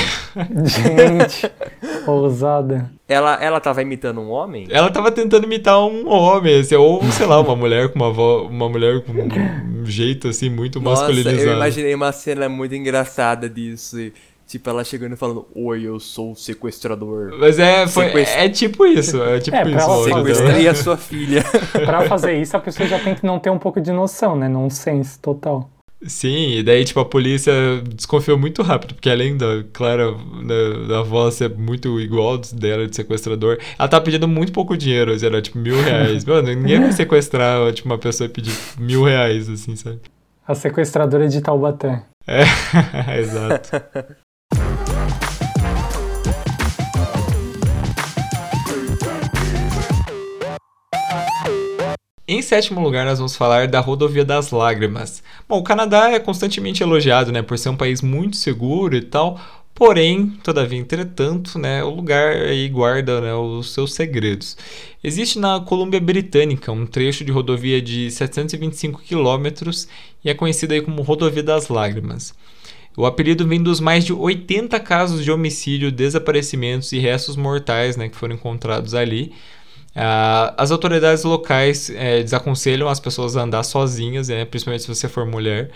Gente, ousada. Ela, ela tava imitando um homem? Ela tava tentando imitar um homem, assim, ou sei lá, uma mulher com uma voz, uma mulher com um jeito assim muito Nossa, masculinizado. Eu imaginei uma cena muito engraçada disso. Tipo, ela chegando e falando, oi, eu sou o sequestrador. Mas é, foi, Sequest... é tipo isso, é tipo é, isso. Sequestrei a sua filha. pra fazer isso, a pessoa já tem que não ter um pouco de noção, né? Nonsense total. Sim, e daí, tipo, a polícia desconfiou muito rápido, porque além da Clara, da, da voz ser muito igual dela de sequestrador, ela tá pedindo muito pouco dinheiro, assim, era tipo mil reais. Mano, ninguém vai sequestrar, tipo, uma pessoa e pedir mil reais, assim, sabe? A sequestradora de Taubaté. É, exato. Em sétimo lugar, nós vamos falar da Rodovia das Lágrimas. Bom, o Canadá é constantemente elogiado, né, por ser um país muito seguro e tal, porém, todavia, entretanto, né, o lugar aí guarda né, os seus segredos. Existe na Colômbia Britânica um trecho de rodovia de 725 quilômetros e é conhecido aí como Rodovia das Lágrimas. O apelido vem dos mais de 80 casos de homicídio, desaparecimentos e restos mortais né, que foram encontrados ali. Uh, as autoridades locais é, desaconselham as pessoas a andar sozinhas, né, principalmente se você for mulher.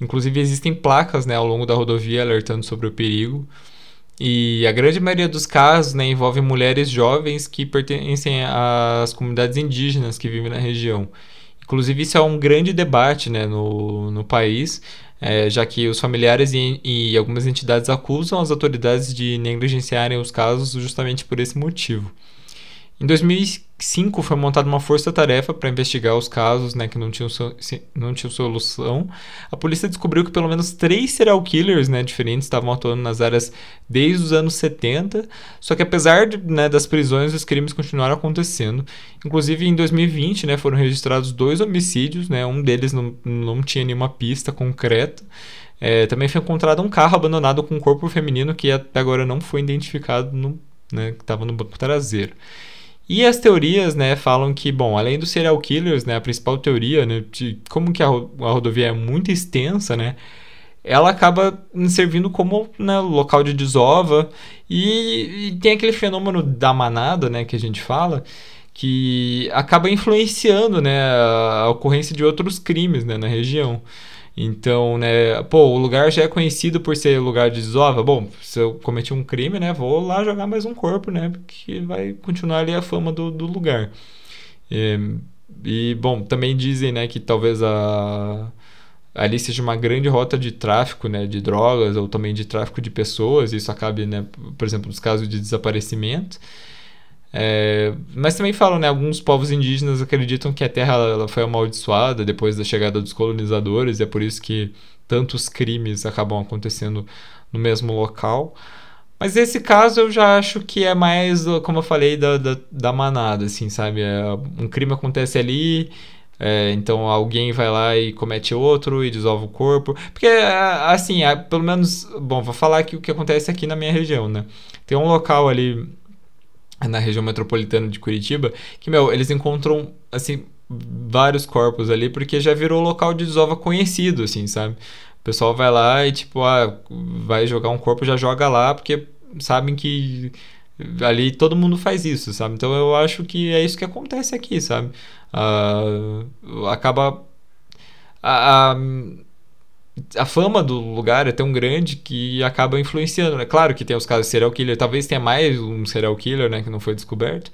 Inclusive, existem placas né, ao longo da rodovia alertando sobre o perigo. E a grande maioria dos casos né, envolve mulheres jovens que pertencem às comunidades indígenas que vivem na região. Inclusive, isso é um grande debate né, no, no país, é, já que os familiares e, e algumas entidades acusam as autoridades de negligenciarem os casos justamente por esse motivo. Em 2000 2005 foi montada uma força-tarefa para investigar os casos né, que não tinham, não tinham solução. A polícia descobriu que pelo menos três serial killers né, diferentes estavam atuando nas áreas desde os anos 70. Só que apesar de, né, das prisões, os crimes continuaram acontecendo. Inclusive em 2020 né, foram registrados dois homicídios. Né, um deles não, não tinha nenhuma pista concreta. É, também foi encontrado um carro abandonado com um corpo feminino que até agora não foi identificado, no, né, que estava no banco traseiro. E as teorias, né, falam que, bom, além dos serial killers, né, a principal teoria, né, de como que a, a rodovia é muito extensa, né, ela acaba servindo como né, local de desova e, e, tem aquele fenômeno da manada, né, que a gente fala, que acaba influenciando, né, a ocorrência de outros crimes, né, na região. Então, né, pô, o lugar já é conhecido por ser lugar de desova. Bom, se eu cometi um crime, né, vou lá jogar mais um corpo, né, porque vai continuar ali a fama do, do lugar. E, e, bom, também dizem, né, que talvez a ali seja uma grande rota de tráfico, né, de drogas ou também de tráfico de pessoas. Isso acabe, né, por exemplo, nos casos de desaparecimento. É, mas também falam, né, alguns povos indígenas acreditam que a Terra ela foi amaldiçoada depois da chegada dos colonizadores e é por isso que tantos crimes acabam acontecendo no mesmo local. Mas esse caso eu já acho que é mais, como eu falei, da, da, da manada, assim, sabe? É, um crime acontece ali, é, então alguém vai lá e comete outro e dissolve o corpo. Porque, assim, pelo menos, bom, vou falar aqui o que acontece aqui na minha região, né? Tem um local ali na região metropolitana de Curitiba, que, meu, eles encontram, assim, vários corpos ali, porque já virou local de desova conhecido, assim, sabe? O pessoal vai lá e, tipo, ah, vai jogar um corpo, já joga lá, porque sabem que ali todo mundo faz isso, sabe? Então eu acho que é isso que acontece aqui, sabe? Uh, acaba... A, a, a fama do lugar é tão grande que acaba influenciando, né? Claro que tem os casos de serial killer, talvez tenha mais um serial killer, né, que não foi descoberto,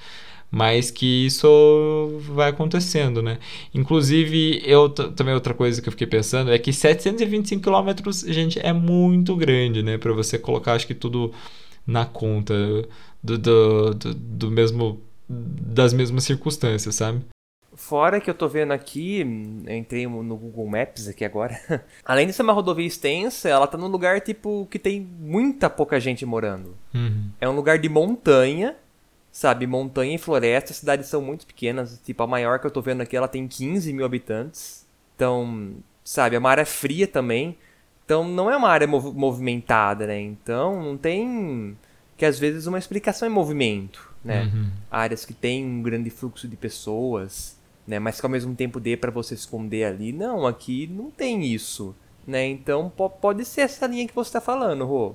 mas que isso vai acontecendo, né? Inclusive, eu também outra coisa que eu fiquei pensando é que 725 quilômetros, gente, é muito grande, né, para você colocar acho que tudo na conta do, do, do, do mesmo das mesmas circunstâncias, sabe? Fora que eu tô vendo aqui, entrei no Google Maps aqui agora. Além de ser uma rodovia extensa, ela tá num lugar tipo que tem muita pouca gente morando. Uhum. É um lugar de montanha, sabe? Montanha e floresta, as cidades são muito pequenas. Tipo, a maior que eu tô vendo aqui, ela tem 15 mil habitantes. Então, sabe, é uma área fria também. Então, não é uma área mov movimentada, né? Então, não tem. Que às vezes uma explicação é movimento, né? Uhum. Áreas que tem um grande fluxo de pessoas né? Mas que ao mesmo tempo dê para você esconder ali. Não, aqui não tem isso, né? Então pode ser essa linha que você está falando, Rô.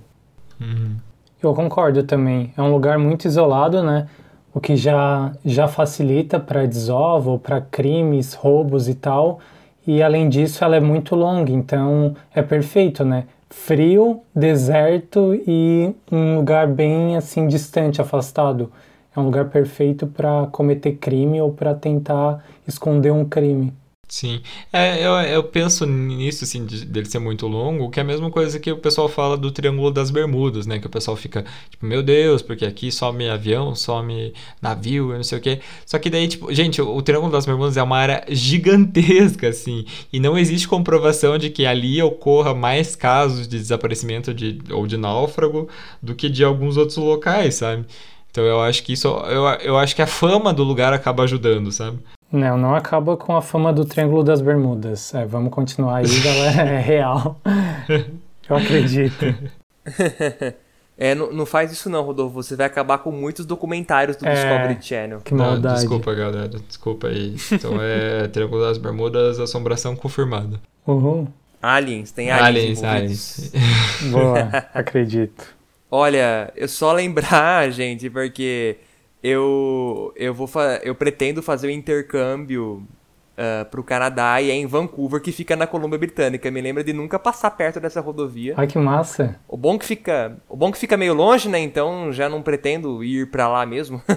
Uhum. Eu concordo também. É um lugar muito isolado, né? O que já, já facilita para desova ou para crimes, roubos e tal. E além disso, ela é muito longa, então é perfeito, né? Frio, deserto e um lugar bem assim distante, afastado é um lugar perfeito para cometer crime ou para tentar esconder um crime. Sim, é, eu, eu penso nisso, assim, de, dele ser muito longo, que é a mesma coisa que o pessoal fala do Triângulo das Bermudas, né? Que o pessoal fica, tipo, meu Deus, porque aqui some avião, some navio, eu não sei o quê. Só que daí, tipo, gente, o, o Triângulo das Bermudas é uma área gigantesca, assim, e não existe comprovação de que ali ocorra mais casos de desaparecimento de, ou de náufrago do que de alguns outros locais, sabe? Então eu acho que isso, eu, eu acho que a fama do lugar acaba ajudando, sabe? Não, não acaba com a fama do Triângulo das Bermudas. É, vamos continuar aí, galera, é real. Eu acredito. É, não, não faz isso não, Rodolfo. Você vai acabar com muitos documentários do é, Discovery Channel. Que maldade. Não, desculpa, galera. Desculpa aí. Então é Triângulo das Bermudas, assombração confirmada. Uhum. Aliens, tem aliens. Aliens, aliens. Boa, acredito. Olha, eu só lembrar, gente, porque eu eu vou eu pretendo fazer o um intercâmbio uh, pro Canadá e é em Vancouver que fica na Colômbia Britânica. Me lembra de nunca passar perto dessa rodovia. Ai que massa! O bom que fica, o bom que fica meio longe, né? Então já não pretendo ir para lá mesmo.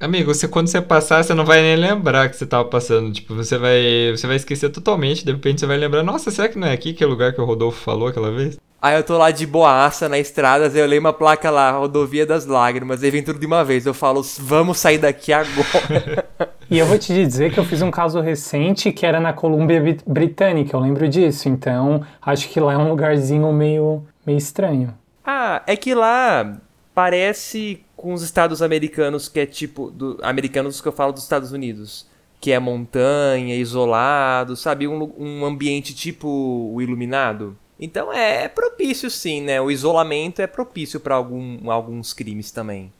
Amigo, você, quando você passar, você não vai nem lembrar que você tava passando. Tipo, você vai, você vai esquecer totalmente. De repente você vai lembrar, nossa, será que não é aqui que é o lugar que o Rodolfo falou aquela vez? Aí eu tô lá de boaça na estrada, eu leio uma placa lá, Rodovia das Lágrimas, aí vem tudo de uma vez. Eu falo, vamos sair daqui agora. e eu vou te dizer que eu fiz um caso recente que era na Colômbia Britânica, eu lembro disso. Então, acho que lá é um lugarzinho meio, meio estranho. Ah, é que lá parece com os estados americanos, que é tipo. Do, americanos que eu falo dos Estados Unidos. Que é montanha, isolado, sabe? Um, um ambiente tipo o iluminado. Então é, é propício sim, né? O isolamento é propício para alguns crimes também.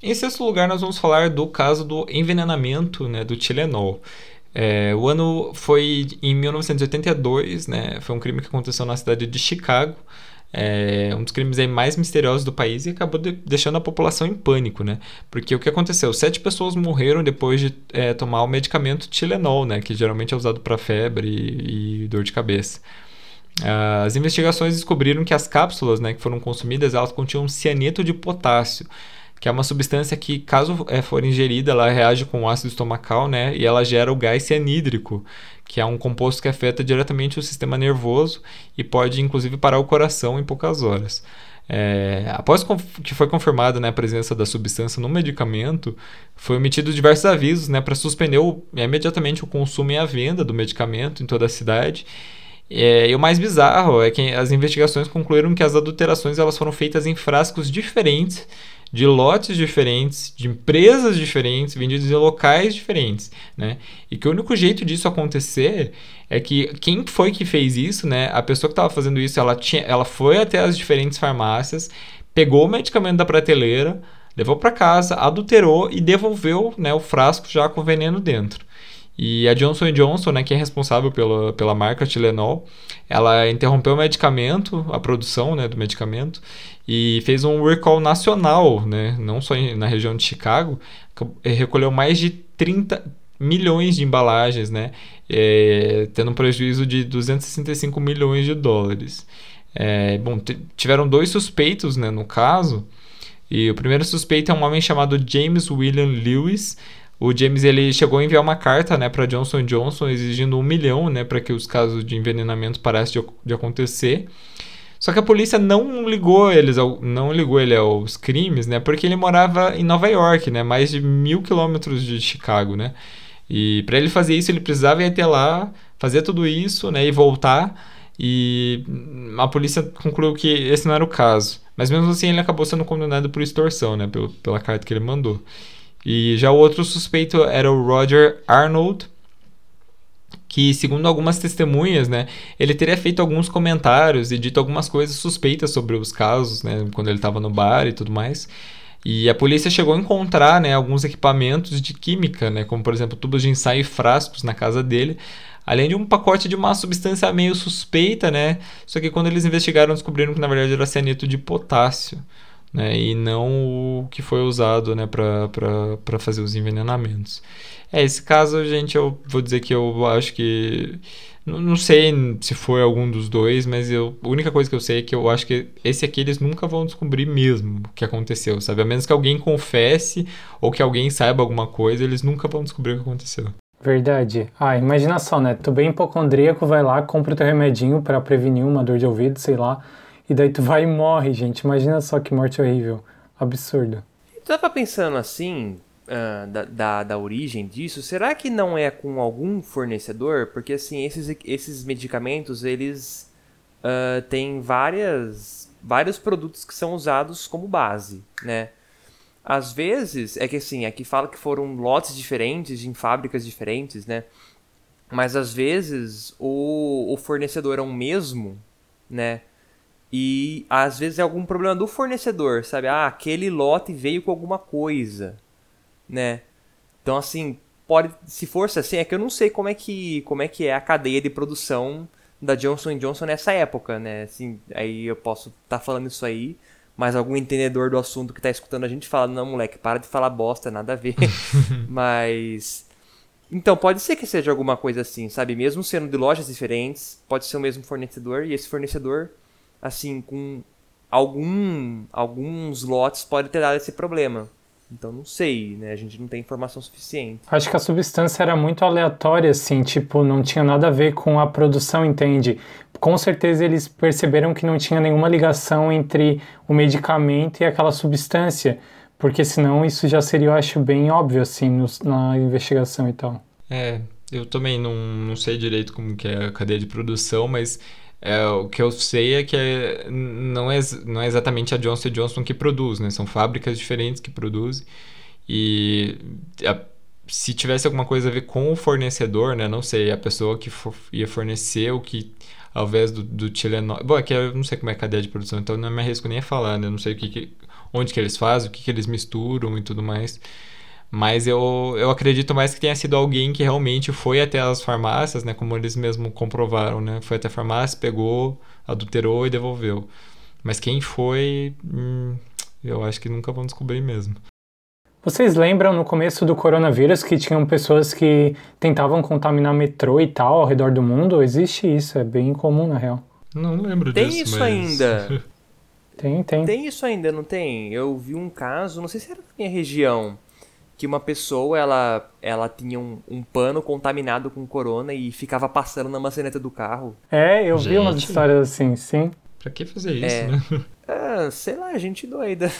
Em sexto lugar, nós vamos falar do caso do envenenamento né, do Tilenol. É, o ano foi em 1982, né? Foi um crime que aconteceu na cidade de Chicago. É um dos crimes mais misteriosos do país e acabou de, deixando a população em pânico, né? Porque o que aconteceu? Sete pessoas morreram depois de é, tomar o medicamento Tilenol, né? Que geralmente é usado para febre e, e, dor de cabeça. As investigações descobriram que as cápsulas né, que foram consumidas elas continham cianeto de potássio que é uma substância que, caso é, for ingerida, ela reage com o ácido estomacal, né? E ela gera o gás cianídrico, que é um composto que afeta diretamente o sistema nervoso e pode, inclusive, parar o coração em poucas horas. É, após que foi confirmada né, a presença da substância no medicamento, foi emitido diversos avisos né, para suspender o, imediatamente o consumo e a venda do medicamento em toda a cidade. É, e o mais bizarro é que as investigações concluíram que as adulterações elas foram feitas em frascos diferentes de lotes diferentes, de empresas diferentes, vendidos em locais diferentes, né? E que o único jeito disso acontecer é que quem foi que fez isso, né? A pessoa que estava fazendo isso, ela, tinha, ela foi até as diferentes farmácias, pegou o medicamento da prateleira, levou para casa, adulterou e devolveu né, o frasco já com veneno dentro. E a Johnson Johnson, né, que é responsável pela, pela marca Tilenol, ela interrompeu o medicamento, a produção né, do medicamento, e fez um recall nacional, né, não só na região de Chicago, recolheu mais de 30 milhões de embalagens, né, é, tendo um prejuízo de 265 milhões de dólares. É, bom, tiveram dois suspeitos né, no caso, e o primeiro suspeito é um homem chamado James William Lewis, o James ele chegou a enviar uma carta né, para Johnson Johnson exigindo um milhão né, para que os casos de envenenamento parassem de, de, acontecer. Só que a polícia não ligou eles não ligou ele aos crimes, né? Porque ele morava em Nova York, né? Mais de mil quilômetros de Chicago, né? E para ele fazer isso ele precisava ir até lá, fazer tudo isso, né? E voltar. E a polícia concluiu que esse não era o caso. Mas mesmo assim ele acabou sendo condenado por extorsão, né? Pela carta que ele mandou. E já o outro suspeito era o Roger Arnold, que segundo algumas testemunhas, né, ele teria feito alguns comentários e dito algumas coisas suspeitas sobre os casos, né, quando ele estava no bar e tudo mais. E a polícia chegou a encontrar, né, alguns equipamentos de química, né, como por exemplo tubos de ensaio e frascos na casa dele, além de um pacote de uma substância meio suspeita, né, só que quando eles investigaram descobriram que na verdade era cianeto de potássio né, e não o que foi usado né, para fazer os envenenamentos. É, esse caso, gente, eu vou dizer que eu acho que. Não sei se foi algum dos dois, mas eu, a única coisa que eu sei é que eu acho que esse aqui eles nunca vão descobrir mesmo o que aconteceu, sabe? A menos que alguém confesse ou que alguém saiba alguma coisa, eles nunca vão descobrir o que aconteceu. Verdade. Ah, imagina só, né? Tu bem hipocondríaco, vai lá, compra o teu remedinho para prevenir uma dor de ouvido, sei lá e daí tu vai e morre, gente. Imagina só que morte horrível. Absurdo. Tu tava pensando assim, uh, da, da, da, origem disso, será que não é com algum fornecedor? Porque assim, esses, esses medicamentos, eles uh, têm várias, vários produtos que são usados como base, né? Às vezes, é que assim, aqui fala que foram lotes diferentes, em fábricas diferentes, né? Mas às vezes o, o fornecedor é o mesmo, né? E às vezes é algum problema do fornecedor, sabe? Ah, aquele lote veio com alguma coisa, né? Então assim, pode, se fosse assim, é que eu não sei como é que, como é que é a cadeia de produção da Johnson Johnson nessa época, né? Assim, aí eu posso estar tá falando isso aí, mas algum entendedor do assunto que está escutando a gente fala, não, moleque, para de falar bosta, nada a ver. mas então, pode ser que seja alguma coisa assim, sabe? Mesmo sendo de lojas diferentes, pode ser o mesmo fornecedor e esse fornecedor assim, com algum, alguns lotes pode ter dado esse problema. Então não sei, né? A gente não tem informação suficiente. Acho que a substância era muito aleatória, assim, tipo, não tinha nada a ver com a produção, entende? Com certeza eles perceberam que não tinha nenhuma ligação entre o medicamento e aquela substância, porque senão isso já seria, eu acho, bem óbvio, assim, no, na investigação e tal. É, eu também não, não sei direito como que é a cadeia de produção, mas é, o que eu sei é que é, não, é, não é exatamente a Johnson Johnson que produz, né? São fábricas diferentes que produzem. E a, se tivesse alguma coisa a ver com o fornecedor, né? Não sei, a pessoa que for, ia fornecer o que, ao invés do, do Tilenol... Bom, é que eu não sei como é a cadeia de produção, então não me arrisco nem a falar, né? Não sei o que, que onde que eles fazem, o que, que eles misturam e tudo mais. Mas eu, eu acredito mais que tenha sido alguém que realmente foi até as farmácias, né? Como eles mesmo comprovaram, né? Foi até a farmácia, pegou, adulterou e devolveu. Mas quem foi, hum, eu acho que nunca vão descobrir mesmo. Vocês lembram no começo do coronavírus que tinham pessoas que tentavam contaminar metrô e tal ao redor do mundo? Existe isso, é bem comum na real. Não lembro tem disso. Tem isso mas... ainda. tem, tem. Tem isso ainda, não tem? Eu vi um caso, não sei se era na minha região, que uma pessoa ela, ela tinha um, um, pano contaminado com corona e ficava passando na maçaneta do carro. É, eu Gente. vi umas histórias assim, sim. Pra que fazer isso, é. né? É, sei lá, gente doida.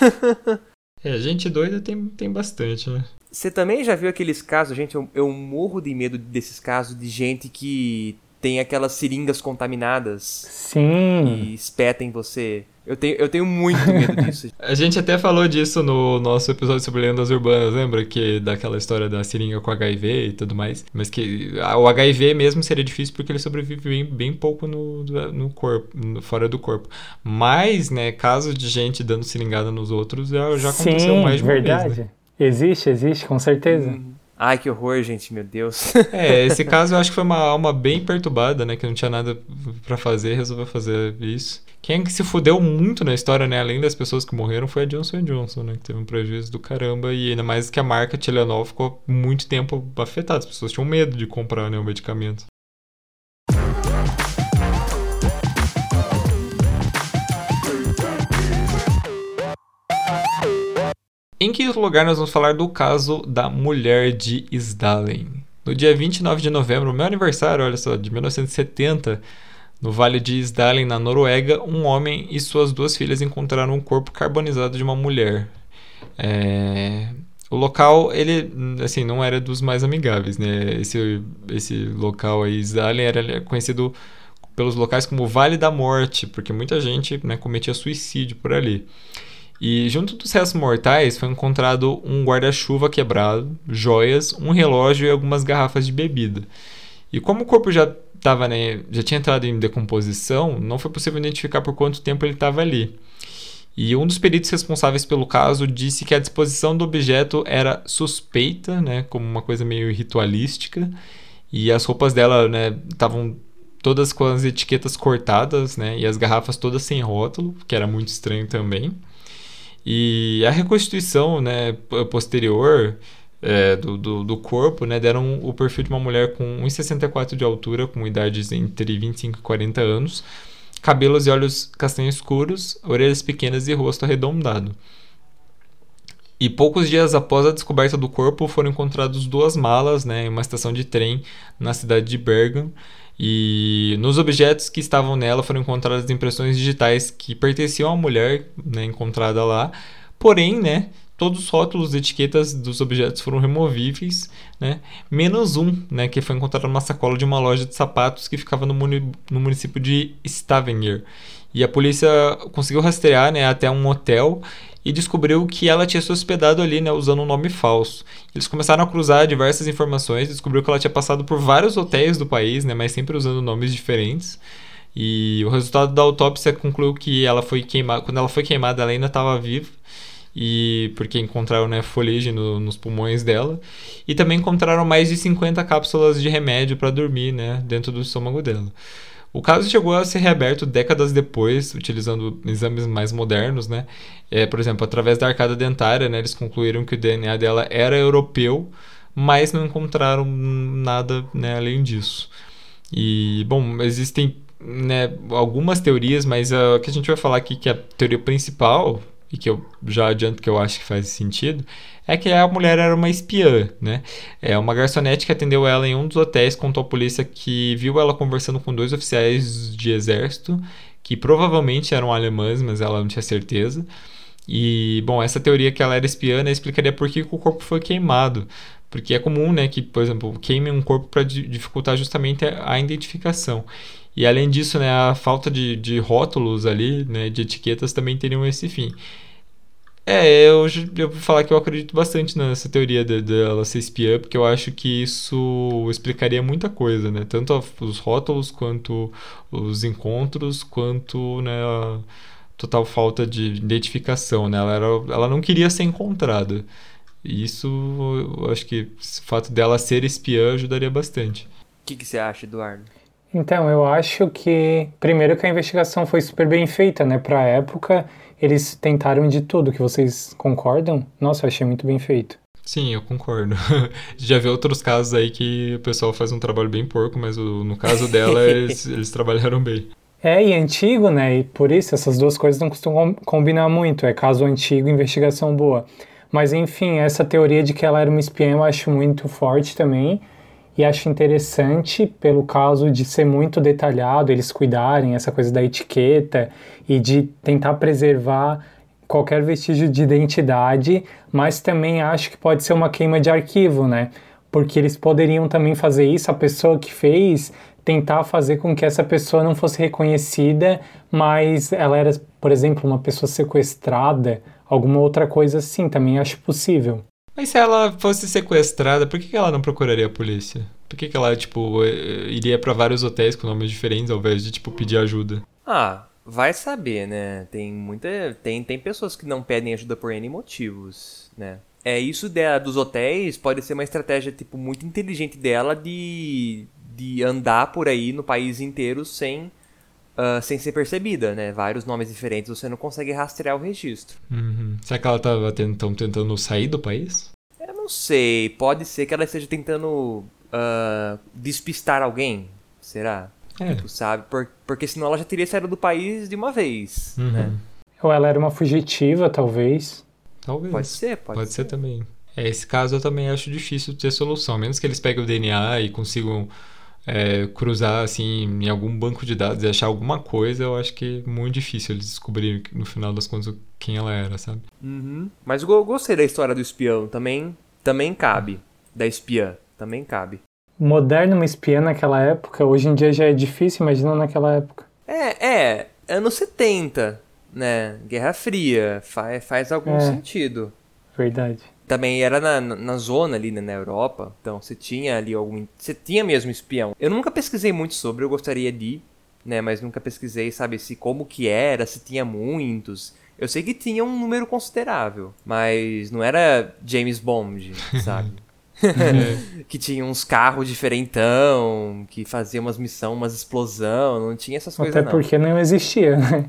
é, gente doida tem, tem bastante, né? Você também já viu aqueles casos, gente? Eu, eu morro de medo desses casos de gente que tem aquelas seringas contaminadas. Sim. E espetam em você. Eu tenho, eu tenho muito medo disso. a gente até falou disso no nosso episódio sobre lendas urbanas, lembra? Que daquela história da seringa com HIV e tudo mais. Mas que o HIV mesmo seria difícil porque ele sobrevive bem, bem pouco no, no corpo, no, fora do corpo. Mas, né, casos de gente dando seringada nos outros já, já aconteceu Sim, mais de uma verdade. vez. Né? Existe, existe, com certeza. Hum. Ai, que horror, gente, meu Deus. É, esse caso eu acho que foi uma alma bem perturbada, né? Que não tinha nada para fazer, resolveu fazer isso. Quem se fudeu muito na história, né? Além das pessoas que morreram, foi a Johnson Johnson, né? Que teve um prejuízo do caramba. E ainda mais que a marca Tylenol ficou muito tempo afetada. As pessoas tinham medo de comprar né, o medicamento. Em quinto lugar, nós vamos falar do caso da mulher de Sdalen. No dia 29 de novembro, meu aniversário, olha só, de 1970, no Vale de Sdalen, na Noruega, um homem e suas duas filhas encontraram um corpo carbonizado de uma mulher. É... O local, ele, assim, não era dos mais amigáveis, né? Esse, esse local aí, Sdalen, era conhecido pelos locais como Vale da Morte, porque muita gente né, cometia suicídio por ali. E junto dos restos mortais foi encontrado um guarda-chuva quebrado, joias, um relógio e algumas garrafas de bebida. E como o corpo já tava, né, já tinha entrado em decomposição, não foi possível identificar por quanto tempo ele estava ali. E um dos peritos responsáveis pelo caso disse que a disposição do objeto era suspeita, né, como uma coisa meio ritualística, e as roupas dela, né, estavam todas com as etiquetas cortadas, né, e as garrafas todas sem rótulo, que era muito estranho também. E a reconstituição né, posterior é, do, do, do, corpo né, deram o perfil de uma mulher com 1,64 de altura, com idades entre 25 e 40 anos, cabelos e olhos castanhos escuros, orelhas pequenas e rosto arredondado. E poucos dias após a descoberta do corpo foram encontradas duas malas né, em uma estação de trem na cidade de Bergen, e nos objetos que estavam nela foram encontradas impressões digitais que pertenciam à mulher né, encontrada lá. Porém, né, todos os rótulos e etiquetas dos objetos foram removíveis, né, menos um, né, que foi encontrado numa sacola de uma loja de sapatos que ficava no, muni no município de Stavanger. E a polícia conseguiu rastrear né, até um hotel e descobriu que ela tinha se hospedado ali, né, usando um nome falso. Eles começaram a cruzar diversas informações, descobriu que ela tinha passado por vários hotéis do país, né, mas sempre usando nomes diferentes. E o resultado da autópsia concluiu que ela foi queimada, quando ela foi queimada, ela ainda estava viva. E porque encontraram né, fuligem no, nos pulmões dela. E também encontraram mais de 50 cápsulas de remédio para dormir né, dentro do estômago dela. O caso chegou a ser reaberto décadas depois, utilizando exames mais modernos, né? É, por exemplo, através da arcada dentária, né, eles concluíram que o DNA dela era europeu, mas não encontraram nada né, além disso. E, bom, existem né, algumas teorias, mas a que a gente vai falar aqui, que é a teoria principal, e que eu já adianto que eu acho que faz sentido, é que a mulher era uma espiã, né? É uma garçonete que atendeu ela em um dos hotéis contou à polícia que viu ela conversando com dois oficiais de exército que provavelmente eram alemães, mas ela não tinha certeza. E, bom, essa teoria que ela era espiã né, explicaria por que o corpo foi queimado. Porque é comum, né, que, por exemplo, queime um corpo para dificultar justamente a identificação. E além disso, né, a falta de, de rótulos ali, né, de etiquetas também teriam esse fim. É, eu, eu vou falar que eu acredito bastante nessa teoria dela de, ser espiã, porque eu acho que isso explicaria muita coisa, né? Tanto os rótulos, quanto os encontros, quanto né, a total falta de identificação, né? Ela, era, ela não queria ser encontrada. E isso, eu acho que o fato dela ser espiã ajudaria bastante. O que, que você acha, Eduardo? Então, eu acho que, primeiro, que a investigação foi super bem feita, né? Pra época, eles tentaram de tudo, que vocês concordam? Nossa, eu achei muito bem feito. Sim, eu concordo. Já vi outros casos aí que o pessoal faz um trabalho bem porco, mas o, no caso dela, eles, eles trabalharam bem. É, e antigo, né? E por isso essas duas coisas não costumam combinar muito. É caso antigo, investigação boa. Mas enfim, essa teoria de que ela era uma espiã eu acho muito forte também e acho interessante pelo caso de ser muito detalhado, eles cuidarem essa coisa da etiqueta e de tentar preservar qualquer vestígio de identidade, mas também acho que pode ser uma queima de arquivo, né? Porque eles poderiam também fazer isso, a pessoa que fez tentar fazer com que essa pessoa não fosse reconhecida, mas ela era, por exemplo, uma pessoa sequestrada, alguma outra coisa assim, também acho possível. Mas se ela fosse sequestrada, por que, ela não procuraria a polícia? Por que, ela, tipo, iria para vários hotéis com nomes diferentes ao invés de, tipo, pedir ajuda? Ah, vai saber, né? Tem muita. Tem, tem pessoas que não pedem ajuda por N motivos, né? É, isso de, dos hotéis pode ser uma estratégia, tipo, muito inteligente dela de, de andar por aí no país inteiro sem uh, sem ser percebida, né? Vários nomes diferentes, você não consegue rastrear o registro. Uhum. Será que ela estava tentando, tentando sair do país? Eu não sei. Pode ser que ela esteja tentando uh, despistar alguém. Será? É. Tu sabe? Por, porque senão ela já teria saído do país de uma vez, uhum. né? Ou ela era uma fugitiva, talvez. Talvez. Pode ser, pode, pode ser. ser também. É, esse caso eu também acho difícil ter solução. Menos que eles peguem o DNA e consigam é, cruzar assim em algum banco de dados e achar alguma coisa, eu acho que é muito difícil eles descobrirem no final das contas quem ela era, sabe? Uhum. Mas eu gostei da história do espião, também, também cabe. Da espiã, também cabe. Moderno uma espiã naquela época, hoje em dia já é difícil, imagina naquela época. É, é, anos 70, né? Guerra Fria, faz, faz algum é, sentido. Verdade também era na, na zona ali, né, na Europa. Então você tinha ali algum. Você tinha mesmo espião. Eu nunca pesquisei muito sobre, eu gostaria de, né? Mas nunca pesquisei, sabe, se como que era, se tinha muitos. Eu sei que tinha um número considerável, mas não era James Bond, sabe? que tinha uns carros diferentão, que fazia umas missões, umas explosão, não tinha essas coisas Até porque não existia, né?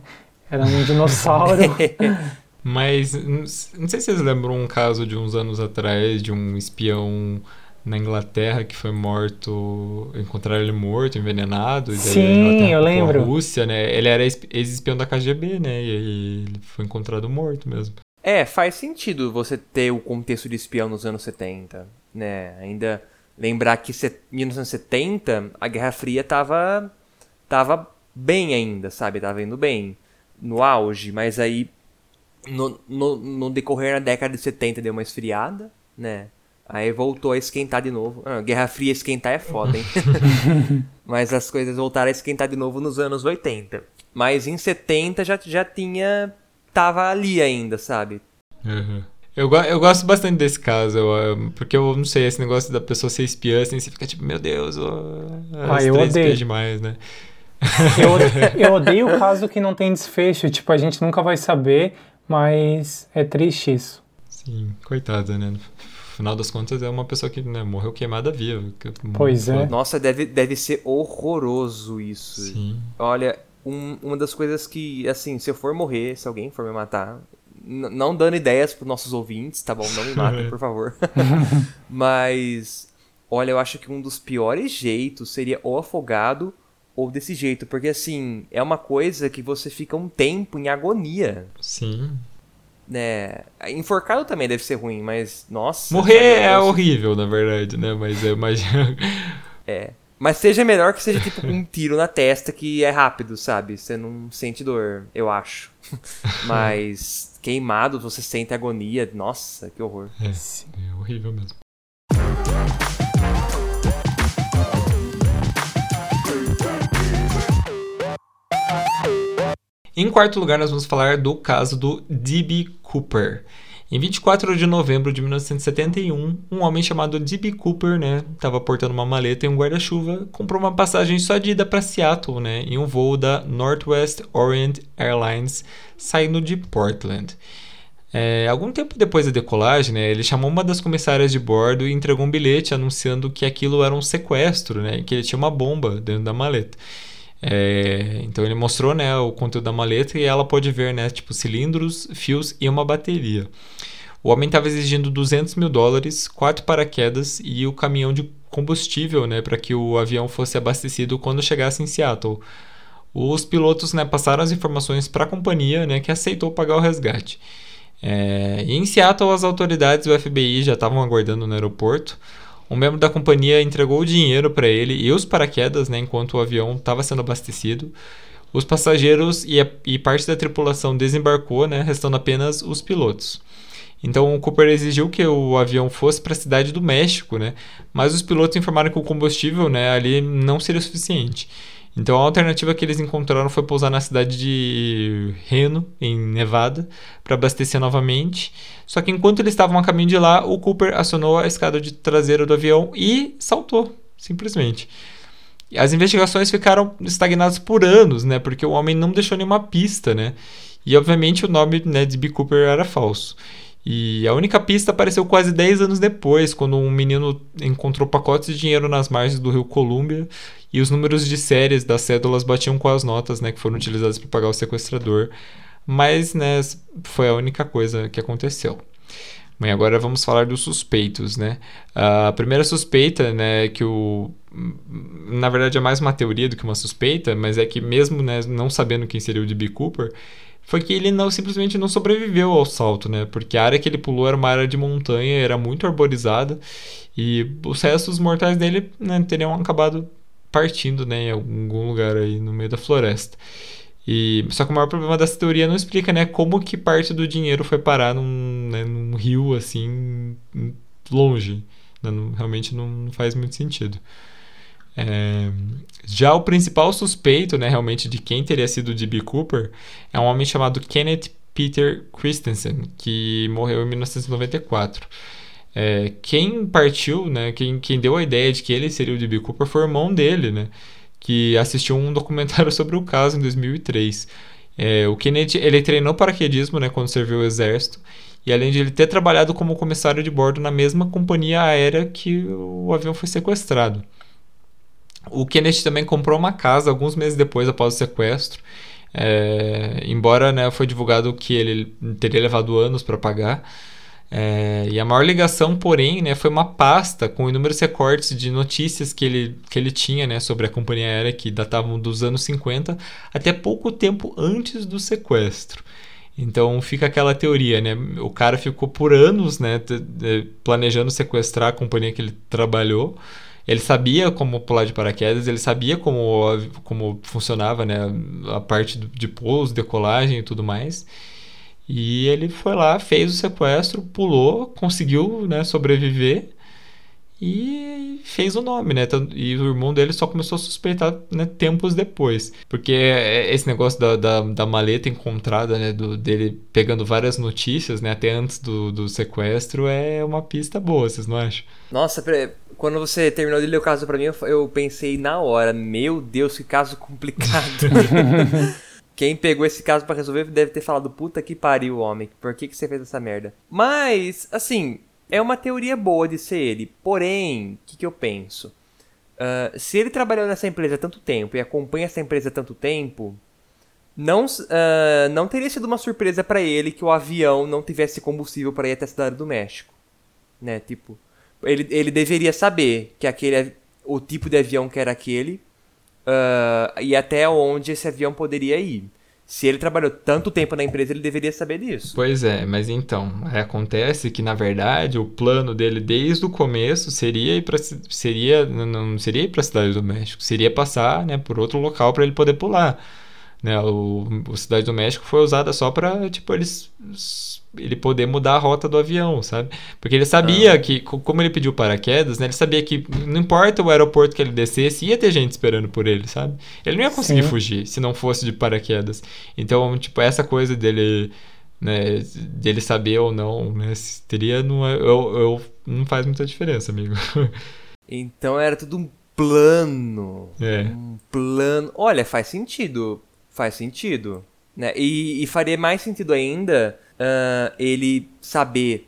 Era um dinossauro. Mas não sei se vocês lembram um caso de uns anos atrás de um espião na Inglaterra que foi morto, encontraram ele morto, envenenado. Sim, eu lembro. A Rússia, né? Ele era ex-espião da KGB, né? E ele foi encontrado morto mesmo. É, faz sentido você ter o contexto de espião nos anos 70, né? Ainda lembrar que em 1970 a Guerra Fria tava tava bem ainda, sabe? Tava indo bem no auge, mas aí no, no, no, decorrer da década de 70 deu uma esfriada, né? Aí voltou a esquentar de novo. Ah, Guerra Fria esquentar é foda, hein? Mas as coisas voltaram a esquentar de novo nos anos 80. Mas em 70 já, já tinha. tava ali ainda, sabe? Uhum. Eu, eu gosto bastante desse caso, eu, porque eu não sei, esse negócio da pessoa ser espiã, assim, você fica tipo, meu Deus, oh, ah, eu odeio demais, né? Eu, eu odeio o caso que não tem desfecho, tipo, a gente nunca vai saber mas é triste isso. Sim, coitada, né? No final das contas, é uma pessoa que né, morreu queimada viva. Pois é. Nossa, deve, deve ser horroroso isso. Sim. Olha, um, uma das coisas que, assim, se eu for morrer, se alguém for me matar, não dando ideias para nossos ouvintes, tá bom? Não me matem, por favor. Mas, olha, eu acho que um dos piores jeitos seria ou afogado ou desse jeito, porque assim, é uma coisa que você fica um tempo em agonia. Sim. né, enforcado também deve ser ruim, mas nossa. Morrer é horrível, na verdade, né? Mas eu imagino. É. Mas seja melhor que seja tipo um tiro na testa que é rápido, sabe? Você não sente dor, eu acho. Mas queimado, você sente agonia. Nossa, que horror. É, é horrível mesmo. Em quarto lugar, nós vamos falar do caso do D.B. Cooper. Em 24 de novembro de 1971, um homem chamado D.B. Cooper, né, estava portando uma maleta e um guarda-chuva, comprou uma passagem só de ida para Seattle, né, em um voo da Northwest Orient Airlines, saindo de Portland. É, algum tempo depois da decolagem, né, ele chamou uma das comissárias de bordo e entregou um bilhete anunciando que aquilo era um sequestro, né, que ele tinha uma bomba dentro da maleta. É, então ele mostrou né, o conteúdo da maleta e ela pode ver né, tipo cilindros, fios e uma bateria. O homem estava exigindo 200 mil dólares, quatro paraquedas e o caminhão de combustível né, para que o avião fosse abastecido quando chegasse em Seattle. Os pilotos né, passaram as informações para a companhia né, que aceitou pagar o resgate. É, em Seattle, as autoridades do FBI já estavam aguardando no aeroporto. Um membro da companhia entregou o dinheiro para ele e os paraquedas, né, enquanto o avião estava sendo abastecido. Os passageiros e, a, e, parte da tripulação desembarcou, né, restando apenas os pilotos. Então o Cooper exigiu que o avião fosse para a cidade do México, né, mas os pilotos informaram que o combustível né, ali não seria suficiente. Então a alternativa que eles encontraram foi pousar na cidade de Reno, em Nevada, para abastecer novamente. Só que enquanto eles estavam a caminho de lá, o Cooper acionou a escada de traseira do avião e saltou, simplesmente. As investigações ficaram estagnadas por anos, né? Porque o homem não deixou nenhuma pista, né? E obviamente o nome né, de B. Cooper era falso. E a única pista apareceu quase 10 anos depois, quando um menino encontrou pacotes de dinheiro nas margens do rio Columbia e os números de séries das cédulas batiam com as notas né, que foram utilizadas para pagar o sequestrador. Mas né, foi a única coisa que aconteceu. Bem, agora vamos falar dos suspeitos, né? A primeira suspeita, né, que o na verdade é mais uma teoria do que uma suspeita, mas é que mesmo né, não sabendo quem seria o D.B. Cooper, foi que ele não simplesmente não sobreviveu ao salto, né? Porque a área que ele pulou era uma área de montanha, era muito arborizada e os restos mortais dele né, teriam acabado partindo, né, em algum lugar aí no meio da floresta. E só que o maior problema dessa teoria não explica, né, como que parte do dinheiro foi parar num, né, num rio assim longe. Né? Não, realmente não faz muito sentido. É, já o principal suspeito, né, realmente, de quem teria sido D.B. Cooper é um homem chamado Kenneth Peter Christensen, que morreu em 1994. É, quem partiu, né, quem, quem deu a ideia de que ele seria o D.B. Cooper foi o irmão dele, né, que assistiu um documentário sobre o caso em 2003. É, o Kennedy ele treinou paraquedismo né, quando serviu o exército e além de ele ter trabalhado como comissário de bordo na mesma companhia aérea que o avião foi sequestrado. O Kennedy também comprou uma casa alguns meses depois após o sequestro. É, embora né, foi divulgado que ele teria levado anos para pagar. É, e a maior ligação, porém, né, foi uma pasta com inúmeros recortes de notícias que ele, que ele tinha né, sobre a companhia aérea que datavam dos anos 50 até pouco tempo antes do sequestro. Então fica aquela teoria, né? O cara ficou por anos né, planejando sequestrar a companhia que ele trabalhou. Ele sabia como pular de paraquedas, ele sabia como, como funcionava né, a parte de pouso, decolagem e tudo mais. E ele foi lá, fez o sequestro, pulou, conseguiu né, sobreviver e fez o nome, né? E o irmão dele só começou a suspeitar né, tempos depois. Porque é, esse negócio da, da, da maleta encontrada, né? Do, dele pegando várias notícias, né? Até antes do, do sequestro, é uma pista boa, vocês não acham? Nossa, quando você terminou de ler o caso para mim, eu pensei na hora, meu Deus, que caso complicado. Quem pegou esse caso para resolver deve ter falado, puta que pariu, homem, por que, que você fez essa merda? Mas, assim, é uma teoria boa de ser ele. Porém, o que, que eu penso? Uh, se ele trabalhou nessa empresa há tanto tempo e acompanha essa empresa há tanto tempo, não, uh, não teria sido uma surpresa para ele que o avião não tivesse combustível para ir até a cidade do México. Né? Tipo, ele, ele deveria saber que aquele o tipo de avião que era aquele uh, e até onde esse avião poderia ir. Se ele trabalhou tanto tempo na empresa, ele deveria saber disso. Pois é, mas então, acontece que na verdade o plano dele desde o começo seria ir para seria não seria ir para a cidade do México, seria passar, né, por outro local para ele poder pular. Né, o, o Cidade do México foi usada só para tipo eles ele poder mudar a rota do avião, sabe? Porque ele sabia ah. que, como ele pediu paraquedas, né? Ele sabia que não importa o aeroporto que ele descesse, ia ter gente esperando por ele, sabe? Ele não ia conseguir Sim. fugir se não fosse de paraquedas. Então, tipo, essa coisa dele, né? Dele saber ou não, né? Teria, não, eu, eu, não faz muita diferença, amigo. Então era tudo um plano. É. Um plano. Olha, faz sentido. Faz sentido. Né? E, e faria mais sentido ainda uh, ele saber.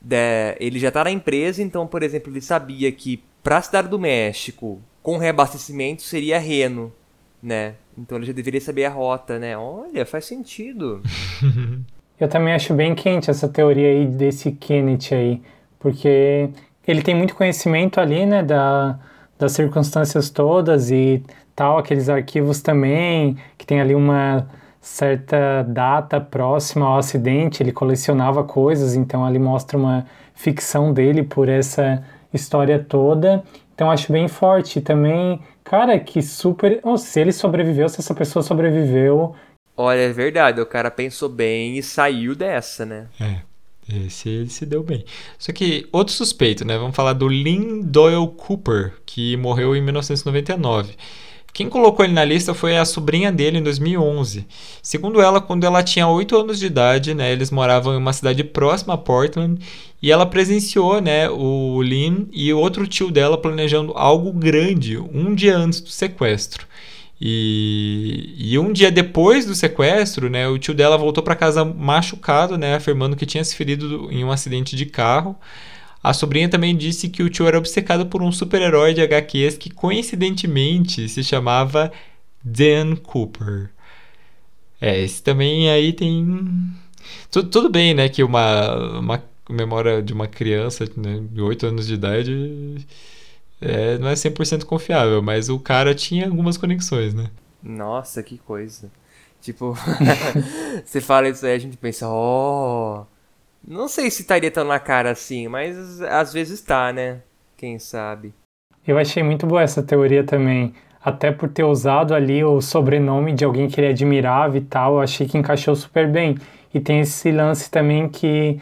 De, ele já tá na empresa, então, por exemplo, ele sabia que pra cidade do México, com reabastecimento, seria Reno, né? Então ele já deveria saber a rota, né? Olha, faz sentido. Eu também acho bem quente essa teoria aí desse Kenneth aí, porque ele tem muito conhecimento ali, né, da, das circunstâncias todas e tal, aqueles arquivos também, que tem ali uma certa data próxima ao acidente, ele colecionava coisas, então ali mostra uma ficção dele por essa história toda. Então acho bem forte. Também, cara, que super. Oh, se ele sobreviveu, se essa pessoa sobreviveu. Olha, é verdade, o cara pensou bem e saiu dessa, né? É. Esse ele se deu bem. Só que outro suspeito, né? Vamos falar do Lynn Doyle Cooper, que morreu em 1999. Quem colocou ele na lista foi a sobrinha dele em 2011. Segundo ela, quando ela tinha 8 anos de idade, né, eles moravam em uma cidade próxima a Portland e ela presenciou né, o Lynn e outro tio dela planejando algo grande um dia antes do sequestro. E, e um dia depois do sequestro, né, o tio dela voltou para casa machucado, né, afirmando que tinha se ferido em um acidente de carro. A sobrinha também disse que o tio era obcecado por um super-herói de HQs que coincidentemente se chamava Dan Cooper. É, esse também aí tem. Tudo, tudo bem, né? Que uma, uma memória de uma criança né, de 8 anos de idade é, não é 100% confiável, mas o cara tinha algumas conexões, né? Nossa, que coisa. Tipo, você fala isso aí, a gente pensa, ó. Oh, não sei se estaria tão na cara assim, mas às vezes está, né? Quem sabe. Eu achei muito boa essa teoria também. Até por ter usado ali o sobrenome de alguém que ele admirava e tal, eu achei que encaixou super bem. E tem esse lance também que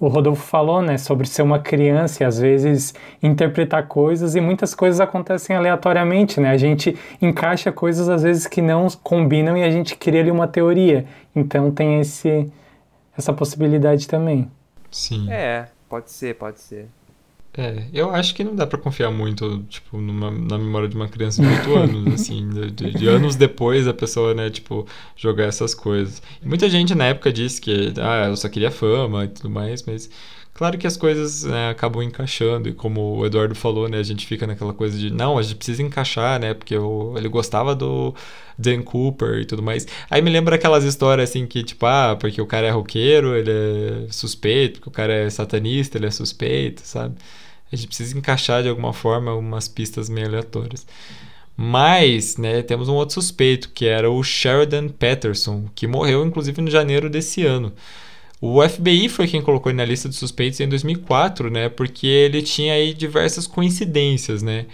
o Rodolfo falou, né, sobre ser uma criança e às vezes interpretar coisas e muitas coisas acontecem aleatoriamente, né? A gente encaixa coisas às vezes que não combinam e a gente cria ali uma teoria. Então tem esse essa possibilidade também. Sim. É, pode ser, pode ser. É, eu acho que não dá para confiar muito, tipo, numa, na memória de uma criança de 8 anos, assim, de, de, anos depois a pessoa, né, tipo, jogar essas coisas. E muita gente na época disse que, ah, ela só queria fama e tudo mais, mas Claro que as coisas né, acabam encaixando, e como o Eduardo falou, né, a gente fica naquela coisa de não, a gente precisa encaixar, né? Porque eu, ele gostava do Dan Cooper e tudo mais. Aí me lembra aquelas histórias assim que, tipo, ah, porque o cara é roqueiro, ele é suspeito, porque o cara é satanista, ele é suspeito, sabe? A gente precisa encaixar de alguma forma umas pistas meio aleatórias. Mas, né, temos um outro suspeito, que era o Sheridan Peterson, que morreu inclusive no janeiro desse ano. O FBI foi quem colocou ele na lista de suspeitos em 2004, né? Porque ele tinha aí diversas coincidências, né?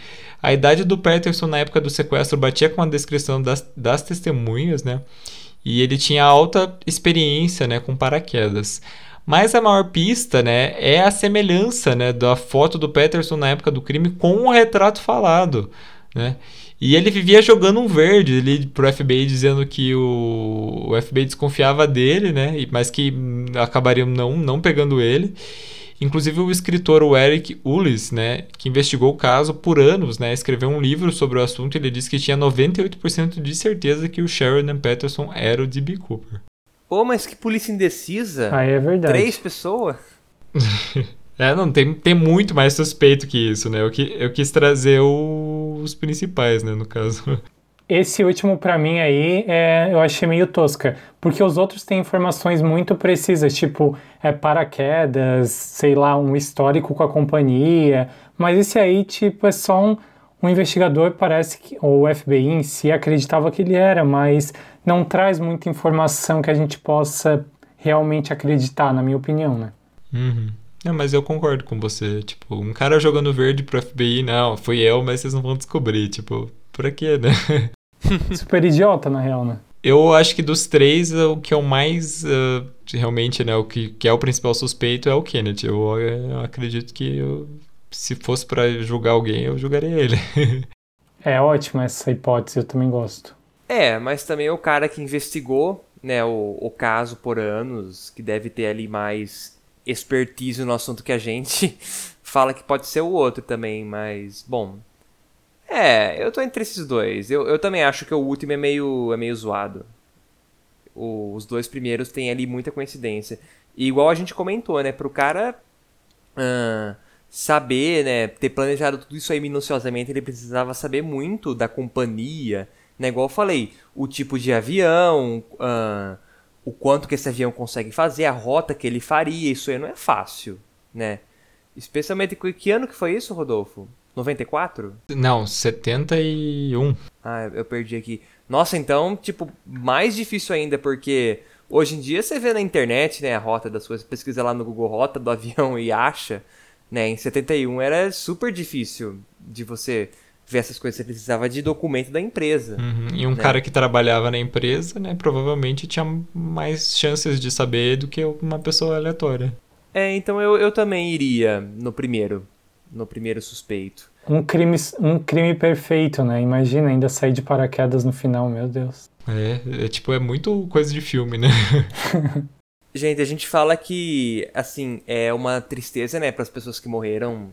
A idade do Peterson na época do sequestro batia com a descrição das, das testemunhas, né? E ele tinha alta experiência, né, com paraquedas. Mas a maior pista, né, é a semelhança, né, da foto do Peterson na época do crime com o retrato falado, né? E ele vivia jogando um verde ali pro FBI, dizendo que o, o FBI desconfiava dele, né? Mas que acabariam não, não pegando ele. Inclusive o escritor o Eric Ullis, né, que investigou o caso por anos, né, escreveu um livro sobre o assunto e ele disse que tinha 98% de certeza que o Sheridan Peterson era o D.B. Cooper. Pô, mas que polícia indecisa. Ah, é verdade. Três pessoas? É, não, tem, tem muito mais suspeito que isso, né? Eu, que, eu quis trazer o, os principais, né, no caso. Esse último, para mim, aí, é, eu achei meio tosca. Porque os outros têm informações muito precisas, tipo, é, paraquedas, sei lá, um histórico com a companhia. Mas esse aí, tipo, é só um, um investigador, parece que, ou o FBI em si acreditava que ele era, mas não traz muita informação que a gente possa realmente acreditar, na minha opinião, né? Uhum. É, mas eu concordo com você. Tipo, um cara jogando verde pro FBI, não, fui eu, mas vocês não vão descobrir. Tipo, pra quê, né? Super idiota, na real, né? Eu acho que dos três, o que eu mais uh, realmente, né, o que, que é o principal suspeito é o Kennedy. Eu, eu acredito que eu, se fosse para julgar alguém, eu julgaria ele. é ótima essa hipótese, eu também gosto. É, mas também é o cara que investigou né, o, o caso por anos, que deve ter ali mais expertise no assunto que a gente fala que pode ser o outro também, mas, bom, é, eu tô entre esses dois. Eu, eu também acho que o último é meio, é meio zoado. O, os dois primeiros têm ali muita coincidência. E igual a gente comentou, né? Pro cara uh, saber, né? Ter planejado tudo isso aí minuciosamente, ele precisava saber muito da companhia. Né? Igual eu falei, o tipo de avião, uh, o quanto que esse avião consegue fazer, a rota que ele faria. Isso aí não é fácil, né? Especialmente... Que ano que foi isso, Rodolfo? 94? Não, 71. Ah, eu perdi aqui. Nossa, então, tipo, mais difícil ainda, porque hoje em dia você vê na internet, né, a rota das coisas, pesquisa lá no Google Rota do avião e acha, né? Em 71 era super difícil de você ver essas coisas, você precisava de documento da empresa. Uhum. E um né? cara que trabalhava na empresa, né, provavelmente tinha mais chances de saber do que uma pessoa aleatória. É, então eu, eu também iria no primeiro no primeiro suspeito. Um crime, um crime perfeito, né? Imagina ainda sair de paraquedas no final, meu Deus. É, é tipo, é muito coisa de filme, né? gente, a gente fala que, assim, é uma tristeza, né, para as pessoas que morreram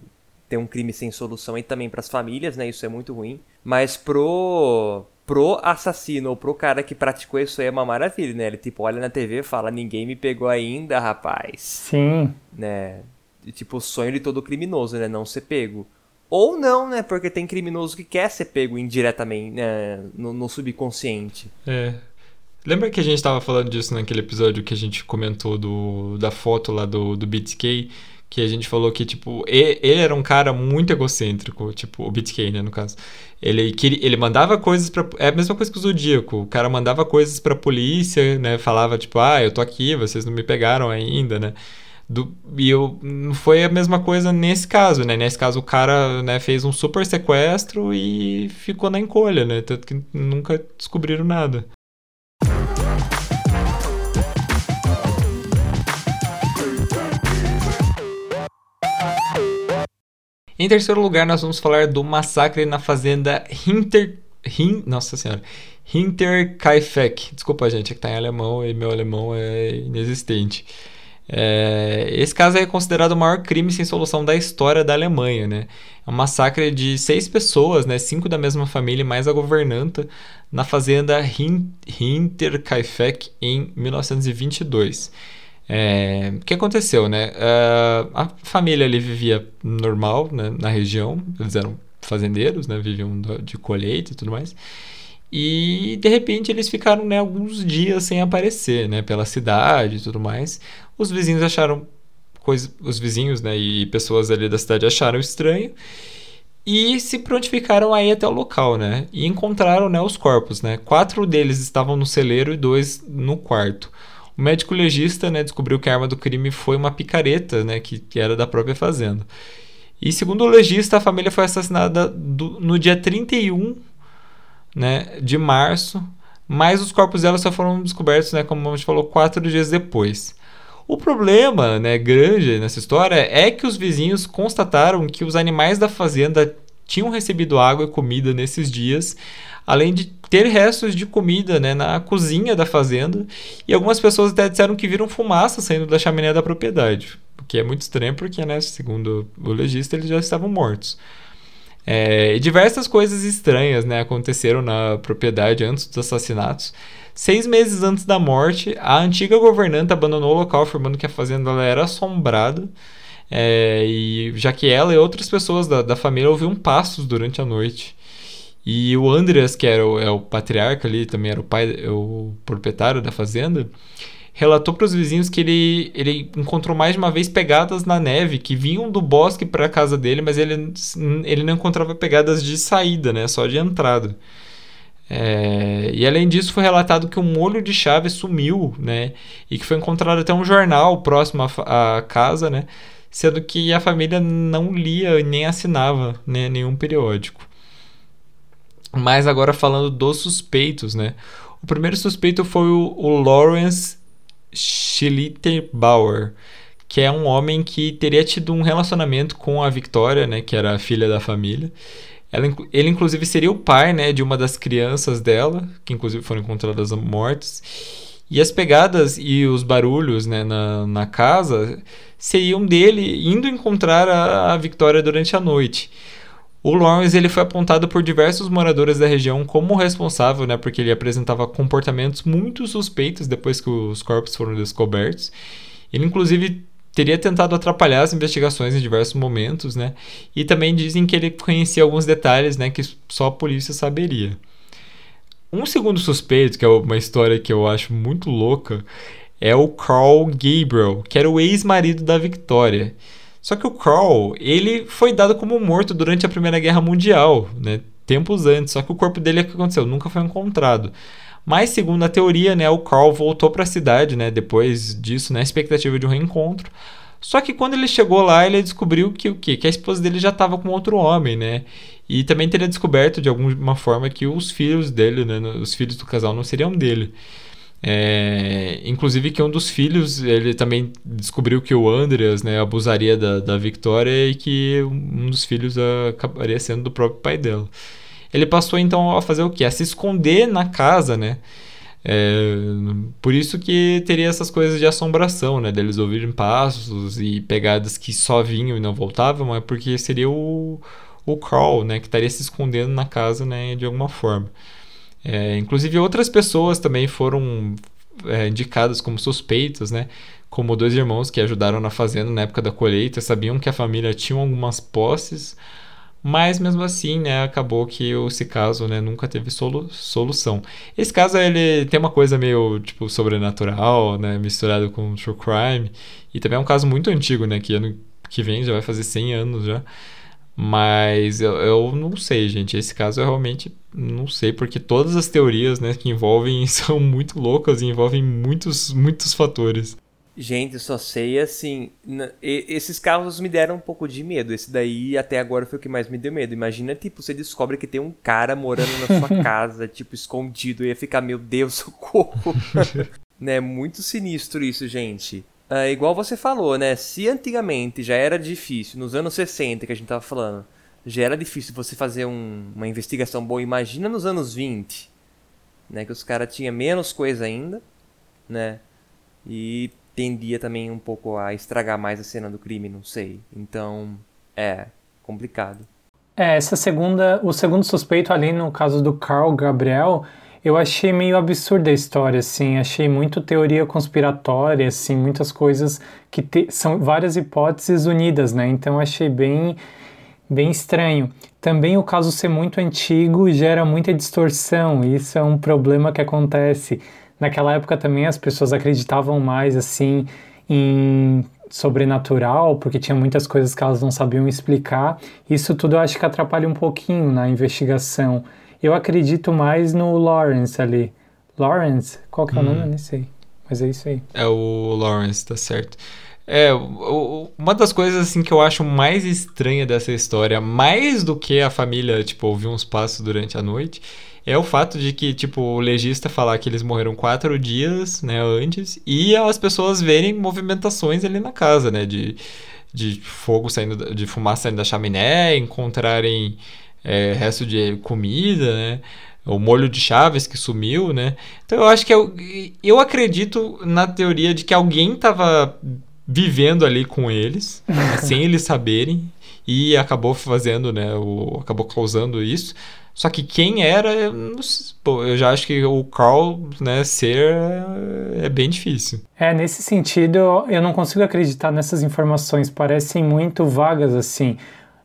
ter um crime sem solução e também para as famílias, né? Isso é muito ruim. Mas pro pro assassino ou pro cara que praticou isso aí é uma maravilha, né? Ele tipo olha na TV e fala: "Ninguém me pegou ainda, rapaz". Sim. Né? tipo, o sonho de todo criminoso, né? Não ser pego. Ou não, né? Porque tem criminoso que quer ser pego indiretamente né? no, no subconsciente. É. Lembra que a gente estava falando disso naquele episódio que a gente comentou do, da foto lá do, do BTK? Que a gente falou que, tipo, ele, era um cara muito egocêntrico, tipo, o BTK, né, no caso. Ele, queria, ele mandava coisas para É a mesma coisa que o Zodíaco. O cara mandava coisas pra polícia, né? Falava, tipo, ah, eu tô aqui, vocês não me pegaram ainda, né? Do, e eu, foi a mesma coisa nesse caso, né? Nesse caso, o cara né, fez um super sequestro e ficou na encolha, né? Tanto que nunca descobriram nada. Em terceiro lugar, nós vamos falar do massacre na fazenda Hinter... Hin... Nossa senhora. Hinterkaifeck. Desculpa, gente, é que tá em alemão e meu alemão é inexistente. É, esse caso é considerado o maior crime sem solução da história da Alemanha, né? É um massacre de seis pessoas, né? Cinco da mesma família, mais a governanta, na fazenda Hinterkaifeck em 1922. É, o que aconteceu, né? É, a família ali vivia normal né, na região, eles eram fazendeiros, né? Viviam de colheita e tudo mais. E de repente eles ficaram né, alguns dias sem aparecer né, pela cidade e tudo mais. Os vizinhos acharam coisa, os vizinhos né, e pessoas ali da cidade acharam estranho e se prontificaram a ir até o local, né? E encontraram né, os corpos, né? Quatro deles estavam no celeiro e dois no quarto. O médico legista né, descobriu que a arma do crime foi uma picareta, né, que, que era da própria fazenda. E segundo o legista, a família foi assassinada do, no dia 31 né, de março, mas os corpos dela só foram descobertos, né, como a gente falou, quatro dias depois. O problema né, grande nessa história é que os vizinhos constataram que os animais da fazenda tinham recebido água e comida nesses dias, além de ter restos de comida né, na cozinha da fazenda, e algumas pessoas até disseram que viram fumaça saindo da chaminé da propriedade, o que é muito estranho porque, né, segundo o legista, eles já estavam mortos. É, diversas coisas estranhas né, aconteceram na propriedade antes dos assassinatos. Seis meses antes da morte, a antiga governanta abandonou o local, afirmando que a fazenda era assombrada. É, e já que ela e outras pessoas da, da família ouviam passos durante a noite. E o Andreas, que era o, é o patriarca ali, também era o pai, o proprietário da fazenda, relatou para os vizinhos que ele, ele encontrou mais de uma vez pegadas na neve que vinham do bosque para a casa dele, mas ele, ele não encontrava pegadas de saída, né? Só de entrada. É, e além disso, foi relatado que o molho de chave sumiu, né? E que foi encontrado até um jornal próximo à, à casa, né? Sendo que a família não lia nem assinava né, nenhum periódico. Mas agora falando dos suspeitos, né? O primeiro suspeito foi o, o Lawrence Schlitterbauer, que é um homem que teria tido um relacionamento com a Victoria, né, que era a filha da família. Ela, ele, inclusive, seria o pai né, de uma das crianças dela, que, inclusive, foram encontradas mortas. E as pegadas e os barulhos né, na, na casa seriam dele indo encontrar a, a Victoria durante a noite. O Lawrence ele foi apontado por diversos moradores da região como responsável, né, porque ele apresentava comportamentos muito suspeitos depois que os corpos foram descobertos. Ele inclusive teria tentado atrapalhar as investigações em diversos momentos, né? E também dizem que ele conhecia alguns detalhes, né, que só a polícia saberia. Um segundo suspeito, que é uma história que eu acho muito louca, é o Carl Gabriel, que era o ex-marido da Victoria. Só que o Carl, ele foi dado como morto durante a Primeira Guerra Mundial, né? Tempos antes. Só que o corpo dele, o que aconteceu? Nunca foi encontrado. Mas, segundo a teoria, né, o Carl voltou para a cidade, né, depois disso, na né, expectativa de um reencontro. Só que quando ele chegou lá, ele descobriu que o quê? Que a esposa dele já estava com outro homem, né? E também teria descoberto de alguma forma que os filhos dele, né, os filhos do casal não seriam dele. É, inclusive que um dos filhos, ele também descobriu que o Andreas né, abusaria da, da Victoria e que um dos filhos acabaria sendo do próprio pai dela. Ele passou então a fazer o quê? A se esconder na casa, né? É, por isso que teria essas coisas de assombração, né? Deles ouvirem passos e pegadas que só vinham e não voltavam, é porque seria o, o Carl, né? Que estaria se escondendo na casa, né? De alguma forma. É, inclusive outras pessoas também foram é, indicadas como suspeitas, né? Como dois irmãos que ajudaram na fazenda na época da colheita, sabiam que a família tinha algumas posses, mas mesmo assim, né, acabou que esse caso, né, nunca teve solu solução. Esse caso ele tem uma coisa meio tipo sobrenatural, né, misturado com true crime, e também é um caso muito antigo, né, que ano que vem já vai fazer 100 anos já. Mas eu, eu não sei, gente. Esse caso eu realmente não sei, porque todas as teorias né, que envolvem são muito loucas e envolvem muitos, muitos fatores. Gente, eu só sei assim. Esses carros me deram um pouco de medo. Esse daí até agora foi o que mais me deu medo. Imagina, tipo, você descobre que tem um cara morando na sua casa, tipo, escondido. Eu ia ficar, meu Deus, socorro. né? Muito sinistro isso, gente. Uh, igual você falou, né? Se antigamente já era difícil, nos anos 60 que a gente tava falando, já era difícil você fazer um, uma investigação boa, imagina nos anos 20, né? Que os caras tinham menos coisa ainda, né? E tendia também um pouco a estragar mais a cena do crime, não sei. Então, é complicado. É, essa segunda, o segundo suspeito ali no caso do Carl Gabriel, eu achei meio absurda a história, assim, achei muito teoria conspiratória, assim, muitas coisas que te, são várias hipóteses unidas, né? Então achei bem bem estranho. Também o caso ser muito antigo gera muita distorção, e isso é um problema que acontece. Naquela época também as pessoas acreditavam mais assim em sobrenatural, porque tinha muitas coisas que elas não sabiam explicar. Isso tudo eu acho que atrapalha um pouquinho na investigação. Eu acredito mais no Lawrence ali. Lawrence? Qual que é o nome? Eu hum. nem sei. Mas é isso aí. É o Lawrence, tá certo. É, uma das coisas assim que eu acho mais estranha dessa história, mais do que a família, tipo, ouvir uns passos durante a noite, é o fato de que, tipo, o legista falar que eles morreram quatro dias, né, antes, e as pessoas verem movimentações ali na casa, né, de, de fogo saindo, de fumaça saindo da chaminé, encontrarem é, resto de comida, né? O molho de chaves que sumiu, né? Então eu acho que eu, eu acredito na teoria de que alguém estava vivendo ali com eles, sem eles saberem, e acabou fazendo, né? O, acabou causando isso. Só que quem era, eu, pô, eu já acho que o Carl, né, ser é bem difícil. É, nesse sentido, eu não consigo acreditar nessas informações, parecem muito vagas assim.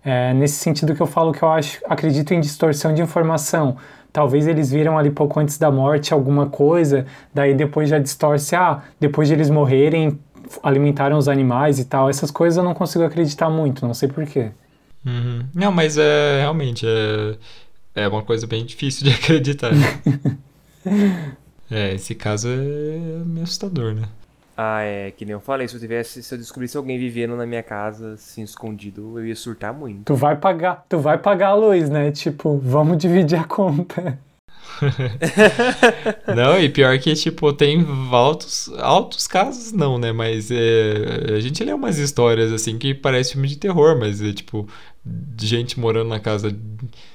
É nesse sentido que eu falo que eu acho, acredito em distorção de informação. Talvez eles viram ali pouco antes da morte alguma coisa, daí depois já distorce, ah, depois de eles morrerem, alimentaram os animais e tal. Essas coisas eu não consigo acreditar muito, não sei porquê. Uhum. Não, mas é realmente é, é uma coisa bem difícil de acreditar. é, esse caso é meio assustador, né? Ah, é, que nem eu falei, se eu tivesse, se eu descobrisse alguém vivendo na minha casa, assim, escondido, eu ia surtar muito. Tu vai pagar, tu vai pagar a luz, né? Tipo, vamos dividir a conta. não, e pior que, tipo, tem altos, altos casos, não, né? Mas é, a gente lê umas histórias, assim, que parece filme de terror, mas é, tipo, de gente morando na casa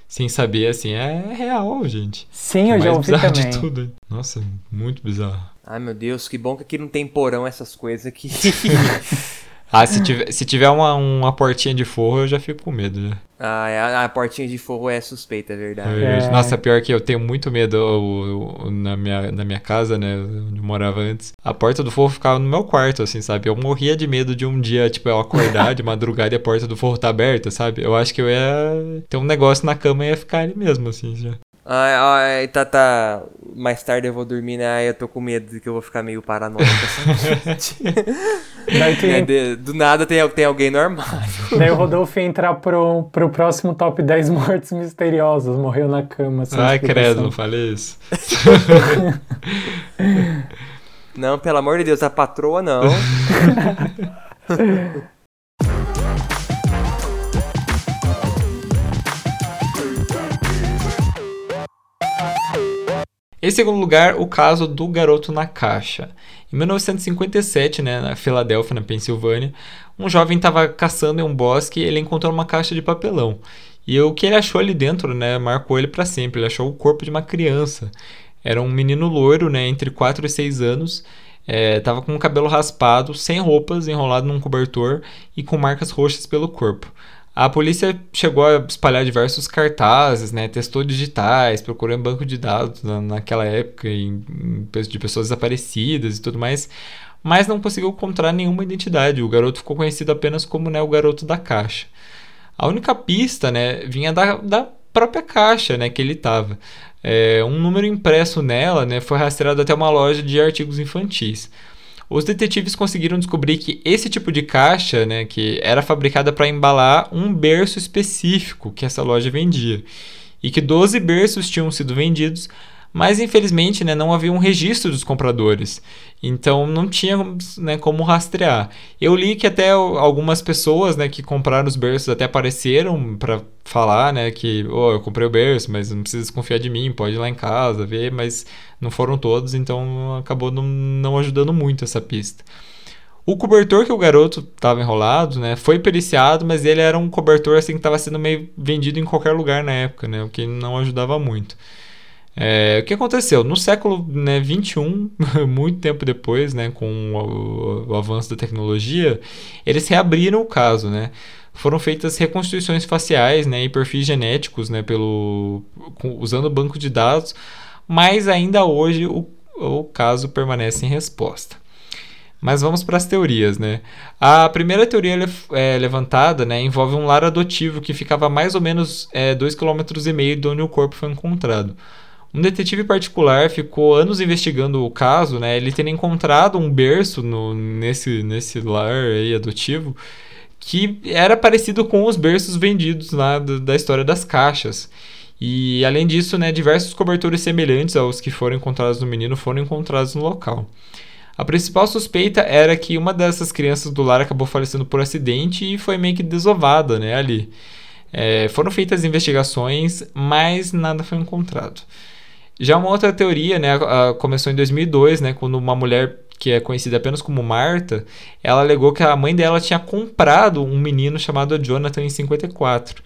sem saber, assim, é real, gente. Sim, eu já ouvi também. De tudo. Nossa, muito bizarro. Ai, meu Deus, que bom que aqui não tem porão, essas coisas aqui. ah, se tiver, se tiver uma, uma portinha de forro, eu já fico com medo, já. Ah, é, a, a portinha de forro é suspeita, é verdade. É. Nossa, pior que eu tenho muito medo eu, eu, na, minha, na minha casa, né, onde eu morava antes. A porta do forro ficava no meu quarto, assim, sabe? Eu morria de medo de um dia, tipo, eu acordar de madrugada e a porta do forro tá aberta, sabe? Eu acho que eu ia ter um negócio na cama e ia ficar ali mesmo, assim, já. Ai, ai, tá, tá. Mais tarde eu vou dormir, né? Ai, eu tô com medo de que eu vou ficar meio paranoico. Daí é, de, do nada tem, tem alguém no armário. Daí o Rodolfo ia entrar pro, pro próximo top 10 mortes misteriosas. Morreu na cama. Ai, credo, não falei isso. não, pelo amor de Deus, a patroa não. Em segundo lugar, o caso do garoto na caixa. Em 1957, né, na Filadélfia, na Pensilvânia, um jovem estava caçando em um bosque e ele encontrou uma caixa de papelão. E o que ele achou ali dentro, né, marcou ele para sempre. Ele achou o corpo de uma criança. Era um menino loiro, né, entre 4 e 6 anos, estava é, com o cabelo raspado, sem roupas, enrolado num cobertor e com marcas roxas pelo corpo. A polícia chegou a espalhar diversos cartazes, né, testou digitais, procurou em banco de dados na, naquela época em, em, de pessoas desaparecidas e tudo mais, mas não conseguiu encontrar nenhuma identidade. O garoto ficou conhecido apenas como né, o garoto da caixa. A única pista né, vinha da, da própria caixa né, que ele estava. É, um número impresso nela né, foi rastreado até uma loja de artigos infantis. Os detetives conseguiram descobrir que esse tipo de caixa, né, que era fabricada para embalar um berço específico que essa loja vendia, e que 12 berços tinham sido vendidos, mas infelizmente né, não havia um registro dos compradores, então não tinha né, como rastrear. Eu li que até algumas pessoas né, que compraram os berços até apareceram para falar né, que oh, eu comprei o berço, mas não precisa desconfiar de mim, pode ir lá em casa ver, mas não foram todos, então acabou não, não ajudando muito essa pista. O cobertor que o garoto estava enrolado, né, foi periciado, mas ele era um cobertor assim que estava sendo meio vendido em qualquer lugar na época, né, o que não ajudava muito. É, o que aconteceu? No século né, 21, muito tempo depois, né, com o, o, avanço da tecnologia, eles reabriram o caso, né? Foram feitas reconstituições faciais né, e perfis genéticos né, pelo, com, usando o banco de dados, mas ainda hoje o, o caso permanece em resposta. Mas vamos para as teorias, né? A primeira teoria é, levantada né, envolve um lar adotivo que ficava mais ou menos 2,5 km de onde o corpo foi encontrado. Um detetive particular ficou anos investigando o caso, né? Ele tendo encontrado um berço no, nesse, nesse lar aí adotivo que era parecido com os berços vendidos lá da, da história das caixas. E além disso, né, diversos cobertores semelhantes aos que foram encontrados no menino foram encontrados no local. A principal suspeita era que uma dessas crianças do lar acabou falecendo por acidente e foi meio que desovada né, ali. É, foram feitas investigações, mas nada foi encontrado. Já uma outra teoria, né, começou em 2002, né, quando uma mulher que é conhecida apenas como Marta, ela alegou que a mãe dela tinha comprado um menino chamado Jonathan em 54.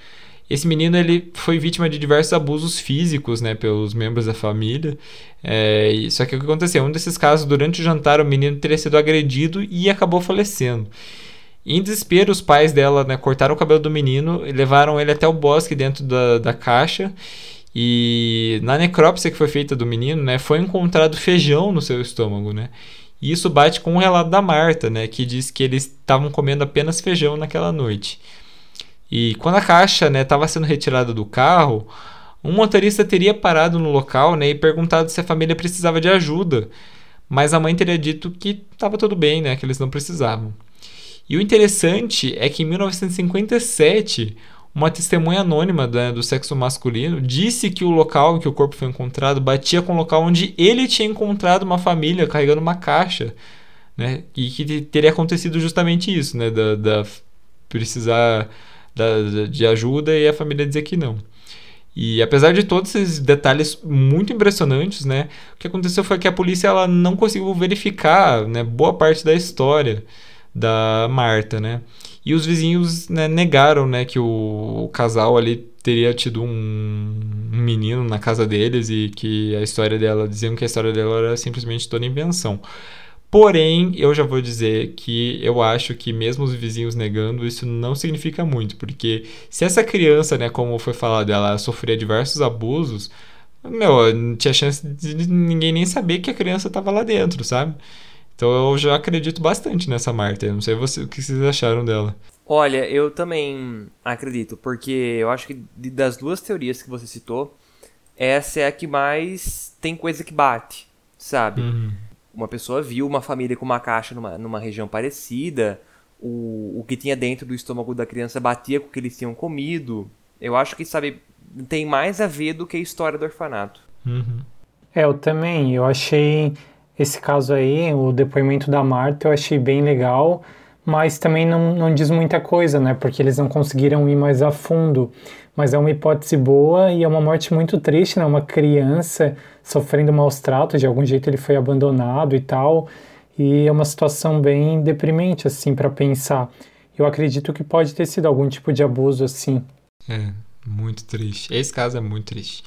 Esse menino ele foi vítima de diversos abusos físicos, né, pelos membros da família. É, só que o que aconteceu? Um desses casos, durante o jantar, o menino teria sido agredido e acabou falecendo. Em desespero, os pais dela né, cortaram o cabelo do menino e levaram ele até o bosque dentro da, da caixa e na necrópsia que foi feita do menino, né, foi encontrado feijão no seu estômago, né? E isso bate com o relato da Marta, né, que diz que eles estavam comendo apenas feijão naquela noite. E quando a caixa, né, estava sendo retirada do carro, um motorista teria parado no local, né, e perguntado se a família precisava de ajuda, mas a mãe teria dito que estava tudo bem, né, que eles não precisavam. E o interessante é que em 1957 uma testemunha anônima né, do sexo masculino disse que o local em que o corpo foi encontrado batia com o local onde ele tinha encontrado uma família carregando uma caixa, né? E que teria acontecido justamente isso, né? Da, da precisar da, de ajuda e a família dizer que não. E apesar de todos esses detalhes muito impressionantes, né, o que aconteceu foi que a polícia ela não conseguiu verificar, né, boa parte da história da Marta, né? E os vizinhos né, negaram, né, que o, casal ali teria tido um, um, menino na casa deles e que a história dela diziam que a história dela era simplesmente toda invenção. Porém, eu já vou dizer que eu acho que mesmo os vizinhos negando, isso não significa muito, porque se essa criança, né, como foi falado, ela sofria diversos abusos, meu, não tinha chance de ninguém nem saber que a criança estava lá dentro, sabe? Então eu já acredito bastante nessa Marta. Eu não sei você, o que vocês acharam dela. Olha, eu também acredito, porque eu acho que das duas teorias que você citou, essa é a que mais tem coisa que bate, sabe? Uhum uma pessoa viu uma família com uma caixa numa, numa região parecida, o, o que tinha dentro do estômago da criança batia com o que eles tinham comido. Eu acho que, sabe, tem mais a ver do que a história do orfanato. Uhum. É, eu também. Eu achei esse caso aí, o depoimento da Marta, eu achei bem legal, mas também não, não diz muita coisa, né? Porque eles não conseguiram ir mais a fundo mas é uma hipótese boa e é uma morte muito triste, né? Uma criança sofrendo maus tratos, de algum jeito ele foi abandonado e tal, e é uma situação bem deprimente, assim, para pensar. Eu acredito que pode ter sido algum tipo de abuso, assim. É, muito triste. Esse caso é muito triste.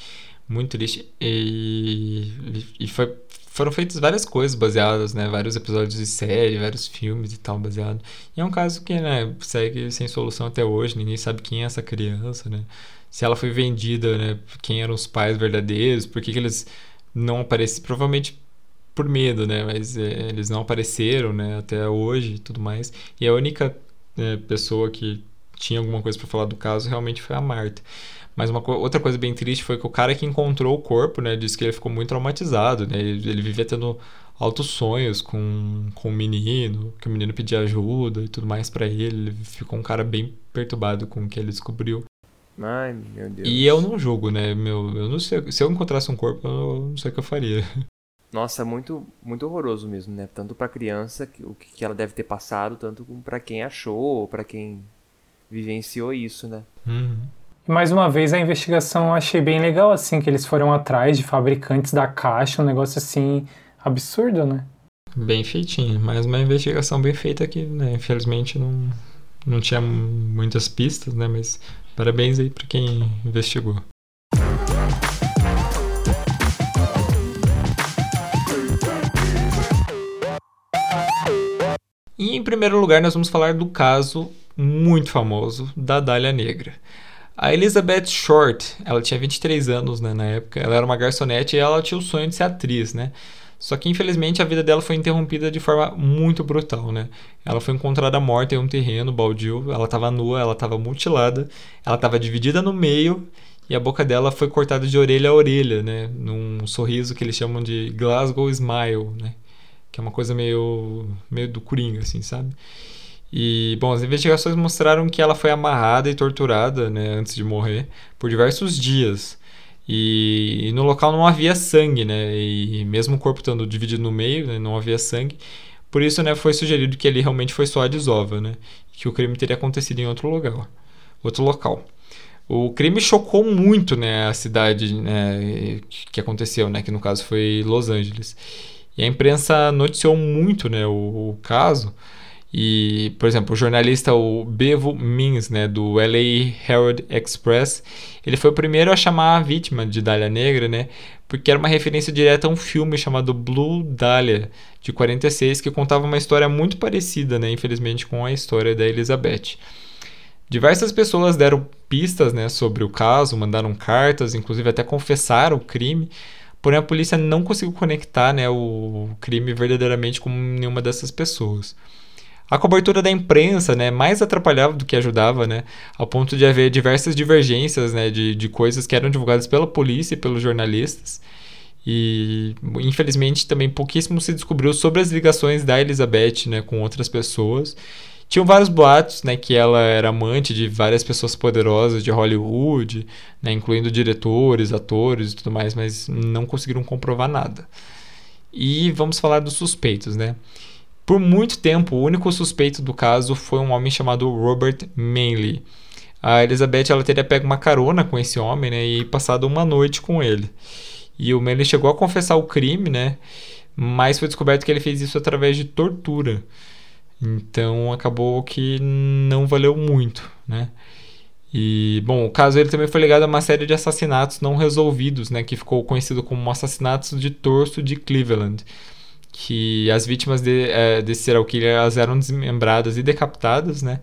Muito triste. E, e foi foram feitas várias coisas baseadas, né? Vários episódios de série, vários filmes e tal baseado. E é um caso que, né, segue sem solução até hoje. Ninguém sabe quem é essa criança, né? Se ela foi vendida, né? Quem eram os pais verdadeiros? Por que, que eles não apareceram? Provavelmente por medo, né? Mas é, eles não apareceram, né? Até hoje e tudo mais. E a única né, pessoa que tinha alguma coisa para falar do caso realmente foi a Marta. Mas uma outra coisa bem triste foi que o cara que encontrou o corpo, né, disse que ele ficou muito traumatizado, né? Ele, ele vivia tendo altos sonhos com, com o menino, que o menino pedia ajuda e tudo mais para ele. Ele ficou um cara bem perturbado com o que ele descobriu. Ai, meu Deus. E eu não julgo, né? Meu, eu não sei, se eu encontrasse um corpo, eu não sei o que eu faria. Nossa, muito muito horroroso mesmo, né? Tanto para criança, o que ela deve ter passado, tanto para quem achou, para quem vivenciou isso, né? Uhum. Mais uma vez a investigação eu achei bem legal, assim, que eles foram atrás de fabricantes da caixa, um negócio assim absurdo, né? Bem feitinho, mais uma investigação bem feita que, né, infelizmente não, não tinha muitas pistas, né, mas parabéns aí para quem investigou. E em primeiro lugar, nós vamos falar do caso muito famoso da Dália Negra. A Elizabeth Short, ela tinha 23 anos né, na época, ela era uma garçonete e ela tinha o sonho de ser atriz, né? Só que infelizmente a vida dela foi interrompida de forma muito brutal, né? Ela foi encontrada morta em um terreno baldio, ela estava nua, ela estava mutilada, ela estava dividida no meio e a boca dela foi cortada de orelha a orelha, né? Num sorriso que eles chamam de Glasgow Smile, né? Que é uma coisa meio, meio do Coringa, assim, sabe? E, bom, as investigações mostraram que ela foi amarrada e torturada, né, antes de morrer, por diversos dias. E, e no local não havia sangue, né, e mesmo o corpo estando dividido no meio, né, não havia sangue. Por isso, né, foi sugerido que ele realmente foi só a desova, né, que o crime teria acontecido em outro lugar, outro local. O crime chocou muito, né, a cidade né, que aconteceu, né, que no caso foi Los Angeles. E a imprensa noticiou muito, né, o, o caso. E, por exemplo, o jornalista o Bevo Mins, né, do LA Herald Express, ele foi o primeiro a chamar a vítima de Dália Negra, né, porque era uma referência direta a um filme chamado Blue Dahlia, de 46, que contava uma história muito parecida, né, infelizmente, com a história da Elizabeth. Diversas pessoas deram pistas né, sobre o caso, mandaram cartas, inclusive até confessaram o crime, porém a polícia não conseguiu conectar né, o crime verdadeiramente com nenhuma dessas pessoas. A cobertura da imprensa, né, mais atrapalhava do que ajudava, né, ao ponto de haver diversas divergências, né, de, de coisas que eram divulgadas pela polícia e pelos jornalistas. E, infelizmente, também pouquíssimo se descobriu sobre as ligações da Elizabeth, né, com outras pessoas. Tinham vários boatos, né, que ela era amante de várias pessoas poderosas de Hollywood, né, incluindo diretores, atores e tudo mais, mas não conseguiram comprovar nada. E vamos falar dos suspeitos, né? Por muito tempo, o único suspeito do caso foi um homem chamado Robert Manley. A Elizabeth ela teria pego uma carona com esse homem, né, e passado uma noite com ele. E o Manley chegou a confessar o crime, né? Mas foi descoberto que ele fez isso através de tortura. Então acabou que não valeu muito, né? E, bom, o caso ele também foi ligado a uma série de assassinatos não resolvidos, né? Que ficou conhecido como assassinatos de torso de Cleveland. Que as vítimas de, é, desse serial killer elas eram desmembradas e decapitadas, né?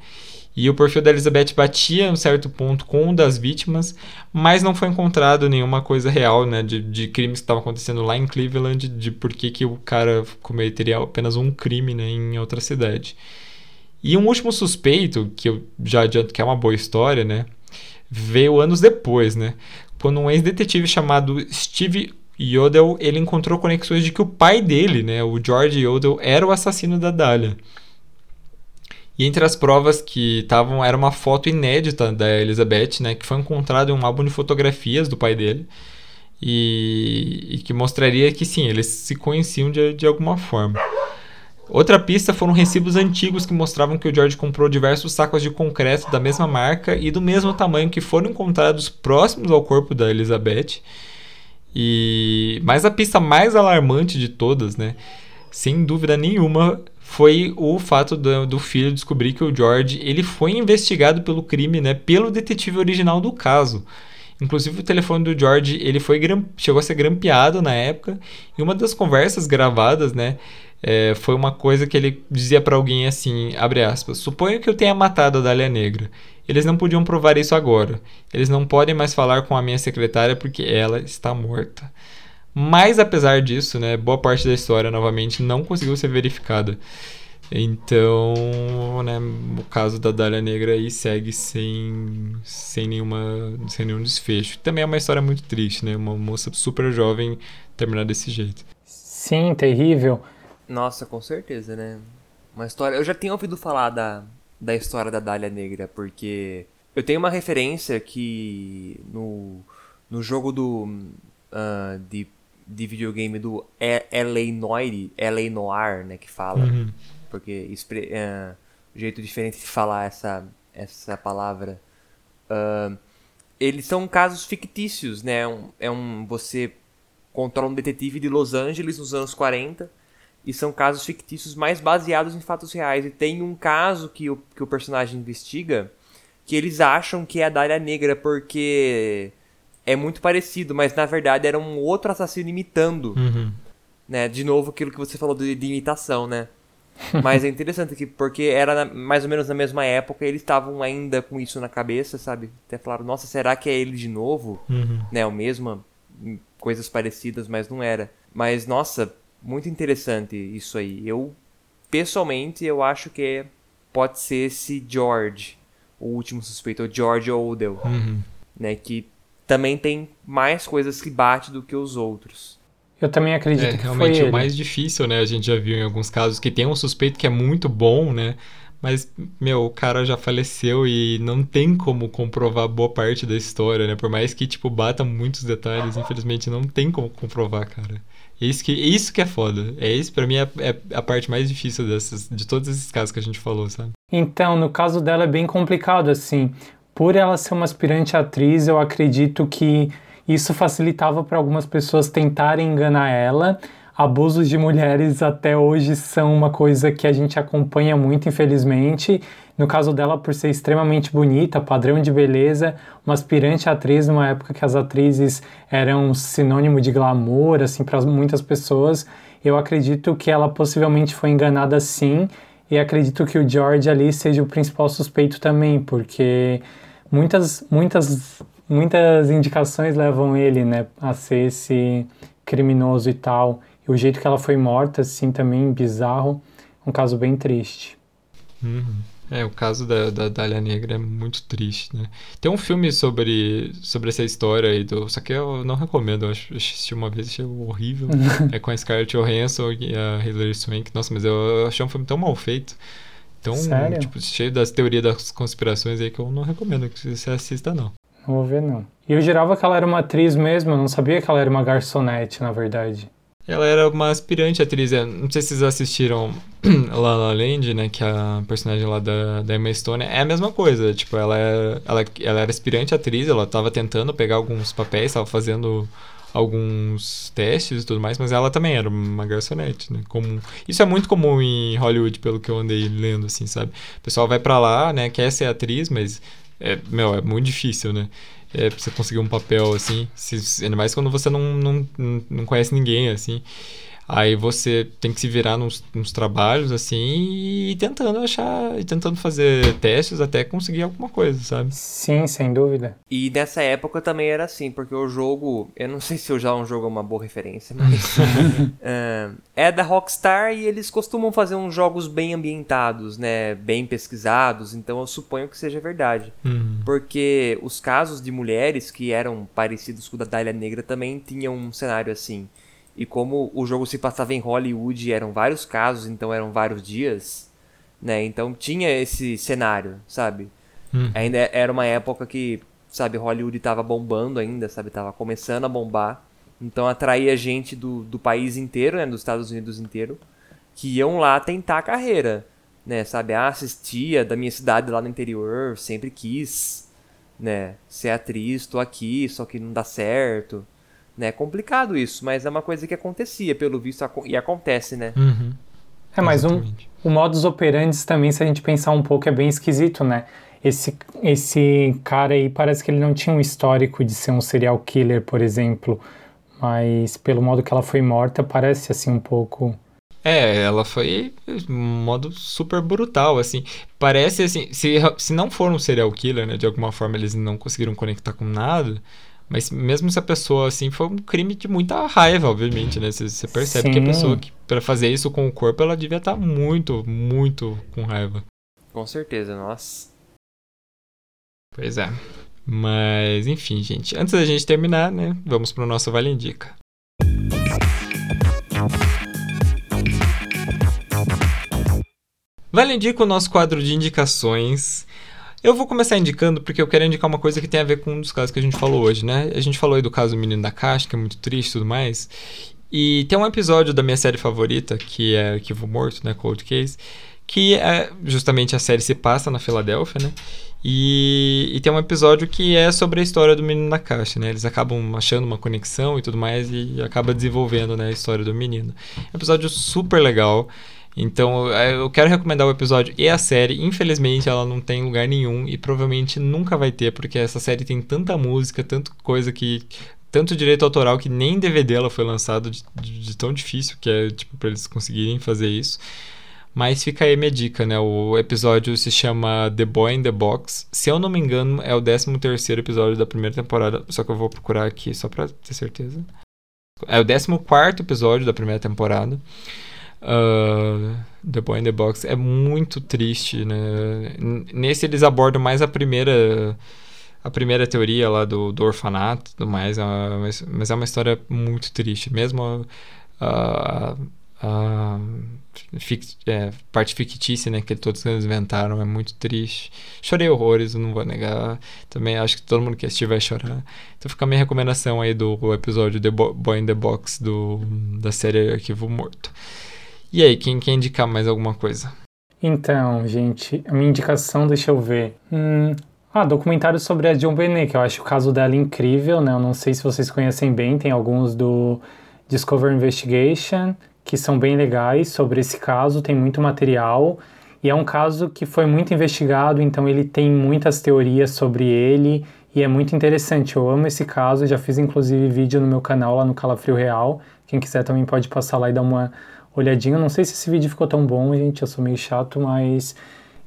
E o perfil da Elizabeth batia em um certo ponto com o das vítimas, mas não foi encontrado nenhuma coisa real, né, de, de crimes que estavam acontecendo lá em Cleveland, de por que, que o cara cometeria apenas um crime né, em outra cidade. E um último suspeito, que eu já adianto que é uma boa história, né, veio anos depois, né, quando um ex-detetive chamado Steve Yodel, ele encontrou conexões de que o pai dele, né, o George Yodel, era o assassino da Dahlia. E entre as provas que estavam era uma foto inédita da Elizabeth, né, que foi encontrada em um álbum de fotografias do pai dele. E, e que mostraria que sim, eles se conheciam de, de alguma forma. Outra pista foram recibos antigos que mostravam que o George comprou diversos sacos de concreto da mesma marca e do mesmo tamanho que foram encontrados próximos ao corpo da Elizabeth. E mas a pista mais alarmante de todas, né, sem dúvida nenhuma, foi o fato do, do, filho descobrir que o George ele foi investigado pelo crime, né, pelo detetive original do caso. Inclusive o telefone do George ele foi chegou a ser grampeado na época e uma das conversas gravadas, né, é, foi uma coisa que ele dizia para alguém assim, abre aspas, suponho que eu tenha matado a Dália Negra. Eles não podiam provar isso agora. Eles não podem mais falar com a minha secretária porque ela está morta. Mas apesar disso, né, boa parte da história novamente não conseguiu ser verificada. Então, né, o caso da Dália Negra aí segue sem, sem, nenhuma, sem nenhum desfecho. Também é uma história muito triste, né? Uma moça super jovem terminar desse jeito. Sim, terrível. Nossa, com certeza, né? Uma história. Eu já tinha ouvido falar da, da história da Dália Negra, porque eu tenho uma referência que no, no jogo do. Uh, de de videogame do L.A. Noir, L.A. Noir, né, que fala. Uhum. Porque é, jeito diferente de falar essa, essa palavra. Uh, eles são casos fictícios, né? É um, é um, você controla um detetive de Los Angeles nos anos 40 e são casos fictícios mais baseados em fatos reais. E tem um caso que o, que o personagem investiga que eles acham que é a Dália Negra porque é muito parecido, mas na verdade era um outro assassino imitando. Uhum. Né? De novo, aquilo que você falou de, de imitação, né? Mas é interessante que, porque era na, mais ou menos na mesma época, eles estavam ainda com isso na cabeça, sabe? Até falaram, nossa, será que é ele de novo? Uhum. Né, o mesmo, coisas parecidas, mas não era. Mas, nossa, muito interessante isso aí. Eu, pessoalmente, eu acho que pode ser esse George, o último suspeito, o George Odell, uhum. né? Que também tem mais coisas que bate do que os outros. Eu também acredito é, que realmente foi o ele. mais difícil, né? A gente já viu em alguns casos que tem um suspeito que é muito bom, né? Mas, meu, o cara já faleceu e não tem como comprovar boa parte da história, né? Por mais que, tipo, bata muitos detalhes, infelizmente não tem como comprovar, cara. É isso que, é isso que é foda. É isso, para mim, é, é, a parte mais difícil dessas, de todos esses casos que a gente falou, sabe? Então, no caso dela é bem complicado, assim por ela ser uma aspirante atriz, eu acredito que isso facilitava para algumas pessoas tentarem enganar ela. Abusos de mulheres até hoje são uma coisa que a gente acompanha muito, infelizmente. No caso dela, por ser extremamente bonita, padrão de beleza, uma aspirante atriz numa época que as atrizes eram sinônimo de glamour, assim, para muitas pessoas, eu acredito que ela possivelmente foi enganada sim. E acredito que o George ali seja o principal suspeito também, porque muitas, muitas, muitas indicações levam ele, né, a ser esse criminoso e tal. E o jeito que ela foi morta, assim, também bizarro. Um caso bem triste. Uhum. É, o caso da, da Dália Negra é muito triste, né? Tem um filme sobre, sobre essa história aí, do, só que eu não recomendo, eu assisti uma vez, achei horrível. é com a Scarlett Johansson e a Hilary Swank. Nossa, mas eu, achei um filme tão mal feito tão, tipo, cheio das teorias das conspirações aí que eu não recomendo que você assista, não. Não vou ver, não. E eu jurava que ela era uma atriz mesmo, eu não sabia que ela era uma garçonete, na verdade. Ela era uma aspirante atriz, é, não sei se vocês assistiram La La Land, né, que a personagem lá da, da Emma Stone, é a mesma coisa, tipo, ela, é, ela, ela era aspirante atriz, ela tava tentando pegar alguns papéis, tava fazendo alguns testes e tudo mais, mas ela também era uma garçonete, né, comum. Isso é muito comum em Hollywood, pelo que eu andei lendo, assim, sabe? O pessoal vai pra lá, né, quer ser atriz, mas, é, meu, é muito difícil, né? É, pra você conseguir um papel, assim. Se, ainda mais quando você não, não, não conhece ninguém, assim. Aí você tem que se virar nos, nos trabalhos, assim, e tentando achar, e tentando fazer testes até conseguir alguma coisa, sabe? Sim, sem dúvida. E nessa época também era assim, porque o jogo, eu não sei se eu já um jogo é uma boa referência, mas é, é da Rockstar e eles costumam fazer uns jogos bem ambientados, né, bem pesquisados, então eu suponho que seja verdade. Uhum. Porque os casos de mulheres que eram parecidos com o da Dália Negra também tinham um cenário assim. E como o jogo se passava em Hollywood, eram vários casos, então eram vários dias, né? Então tinha esse cenário, sabe? Hum. Ainda era uma época que, sabe, Hollywood tava bombando ainda, sabe? Tava começando a bombar. Então atraía gente do, do país inteiro, né? Dos Estados Unidos inteiro, que iam lá tentar a carreira, né? Sabe? Ah, assistia da minha cidade lá no interior, sempre quis, né? Ser atriz, tô aqui, só que não dá certo. Né? É complicado isso, mas é uma coisa que acontecia, pelo visto, e acontece, né? Uhum. É, mas um, o modus operandi também, se a gente pensar um pouco, é bem esquisito, né? Esse, esse cara aí parece que ele não tinha um histórico de ser um serial killer, por exemplo. Mas pelo modo que ela foi morta, parece assim um pouco. É, ela foi de um modo super brutal, assim. Parece assim, se, se não for um serial killer, né? De alguma forma eles não conseguiram conectar com nada. Mas mesmo se a pessoa, assim, foi um crime de muita raiva, obviamente, né? Você, você percebe que a Sim. pessoa, que, pra fazer isso com o corpo, ela devia estar muito, muito com raiva. Com certeza, nossa. Pois é. Mas, enfim, gente. Antes da gente terminar, né? Vamos pro nosso Vale Indica. Vale Indica o nosso quadro de indicações. Eu vou começar indicando porque eu quero indicar uma coisa que tem a ver com um dos casos que a gente falou hoje, né? A gente falou aí do caso do menino da caixa, que é muito triste e tudo mais. E tem um episódio da minha série favorita, que é Arquivo Morto, né? Cold Case, que é justamente a série se passa na Filadélfia, né? E, e tem um episódio que é sobre a história do menino da caixa, né? Eles acabam achando uma conexão e tudo mais e acaba desenvolvendo, né, a história do menino. Episódio super legal. Então, é, eu quero recomendar o episódio e a série. Infelizmente, ela não tem lugar nenhum e provavelmente nunca vai ter, porque essa série tem tanta música, tanta coisa que. Tanto direito autoral que nem DVD ela foi lançado de, de- de tão difícil que é, tipo, pra eles conseguirem fazer isso. Mas fica aí minha dica, né? O episódio se chama The Boy in the Box. Se eu não me engano, é o 13 terceiro episódio da primeira temporada. Só que eu vou procurar aqui só pra ter certeza. É o 14 episódio da primeira temporada. Ah, the Boy in the Box é muito triste, né? Nesse eles abordam mais a primeira a primeira teoria lá do, do orfanato tudo mais, uma- mas, mas é uma história muito triste. Mesmo a, a, a é, parte fictícia, né, que todos inventaram, é muito triste. Chorei horrores, não vou negar. Também acho que todo mundo que assistir vai chorar. Então fica a minha recomendação aí do episódio The Bo- Boy in the Box do, da série Arquivo Morto. E aí, quem quer indicar mais alguma coisa? Então, gente, a minha indicação, deixa eu ver. Hum, ah, documentário sobre a John Benet, que eu acho o caso dela incrível, né? Eu não sei se vocês conhecem bem, tem alguns do Discover Investigation que são bem legais sobre esse caso, tem muito material. E é um caso que foi muito investigado, então ele tem muitas teorias sobre ele e é muito interessante. Eu amo esse caso, já fiz inclusive vídeo no meu canal lá no Calafrio Real. Quem quiser também pode passar lá e dar uma olhadinha. Não sei se esse vídeo ficou tão bom, gente, eu sou meio chato, mas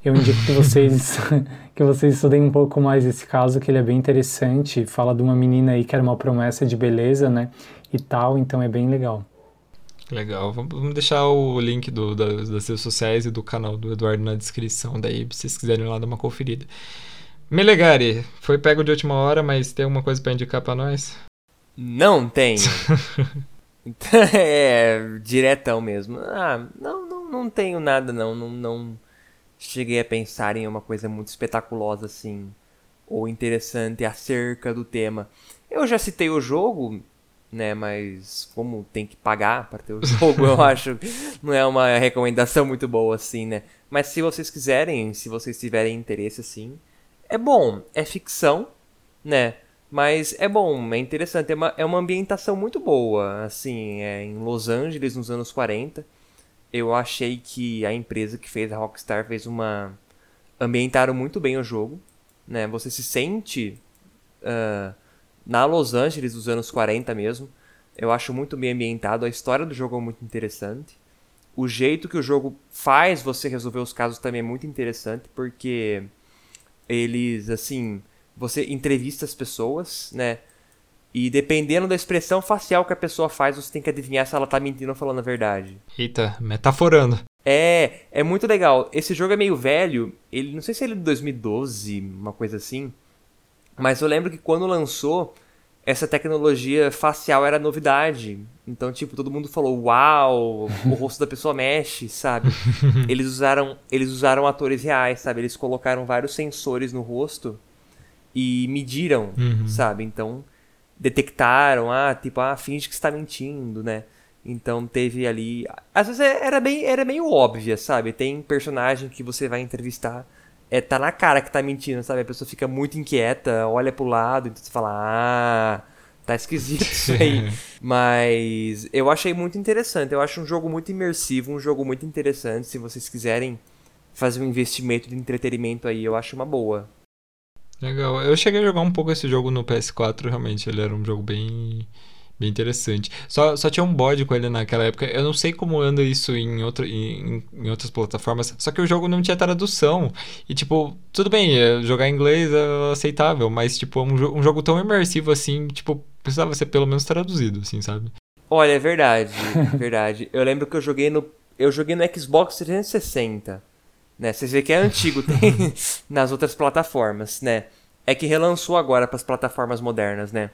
eu indico que vocês que vocês estudem um pouco mais esse caso, que ele é bem interessante. Fala de uma menina aí que era uma promessa de beleza, né? E tal, então é bem legal. Legal, vamos deixar o link do, das, das redes sociais e do canal do Eduardo na descrição, daí se vocês quiserem ir lá dar uma conferida. Melegari, foi pego de última hora, mas tem alguma coisa pra indicar pra nós? Não tenho. Então, é, diretão mesmo. Ah, não, não, não tenho nada, não. Não, não, cheguei a pensar em uma coisa muito espetaculosa assim ou interessante acerca do tema. Eu já citei o jogo, né, mas como tem que pagar para ter o jogo, eu acho não é uma recomendação muito boa assim, né? Mas se vocês quiserem, se vocês tiverem interesse assim, é bom, é ficção, né? Mas é bom, é interessante, é uma, é uma ambientação muito boa, assim, é em Los Angeles nos anos 40. Eu achei que a empresa que fez a Rockstar fez uma ambientaram muito bem o jogo, né? Você se sente uh, na Los Angeles dos anos 40 mesmo. Eu acho muito bem ambientado, a história do jogo é muito interessante. O jeito que o jogo faz você resolver os casos também é muito interessante, porque eles, assim, você entrevista as pessoas, né? E dependendo da expressão facial que a pessoa faz, você tem que adivinhar se ela tá mentindo ou falando a verdade. Eita, metaforando. É, é muito legal. Esse jogo é meio velho, ele não sei se ele é de 2012, uma coisa assim. Mas eu lembro que quando lançou, essa tecnologia facial era novidade. Então, tipo, todo mundo falou: "Uau, o rosto da pessoa mexe", sabe? Eles usaram, eles usaram atores reais, sabe? Eles colocaram vários sensores no rosto e mediram, uhum. sabe? Então, detectaram, ah, tipo, ah, finge que está mentindo, né? Então teve ali, às vezes é, era bem, era meio óbvia, sabe? Tem personagem que você vai entrevistar é, tá na cara que tá mentindo, sabe? A pessoa fica muito inquieta, olha pro lado, então você fala, ah, tá esquisito isso aí. Mas eu achei muito interessante. Eu acho um jogo muito imersivo, um jogo muito interessante. Se vocês quiserem fazer um investimento de entretenimento aí, eu acho uma boa. Legal. Eu cheguei a jogar um pouco esse jogo no PS4, realmente. Ele era um jogo bem Bem interessante. Só, só tinha um bode com ele naquela época. Eu não sei como anda isso em, outra, em, em outras plataformas. Só que o jogo não tinha tradução. E, tipo, tudo bem, é, jogar em inglês é aceitável. Mas, tipo, um, um jogo tão imersivo assim, tipo, precisava ser pelo menos traduzido, assim, sabe? Olha, é verdade. verdade. Eu lembro que eu joguei no. Eu joguei no Xbox 360. Né? Vocês veem que é antigo, tem nas outras plataformas, né? É que relançou agora para as plataformas modernas, né?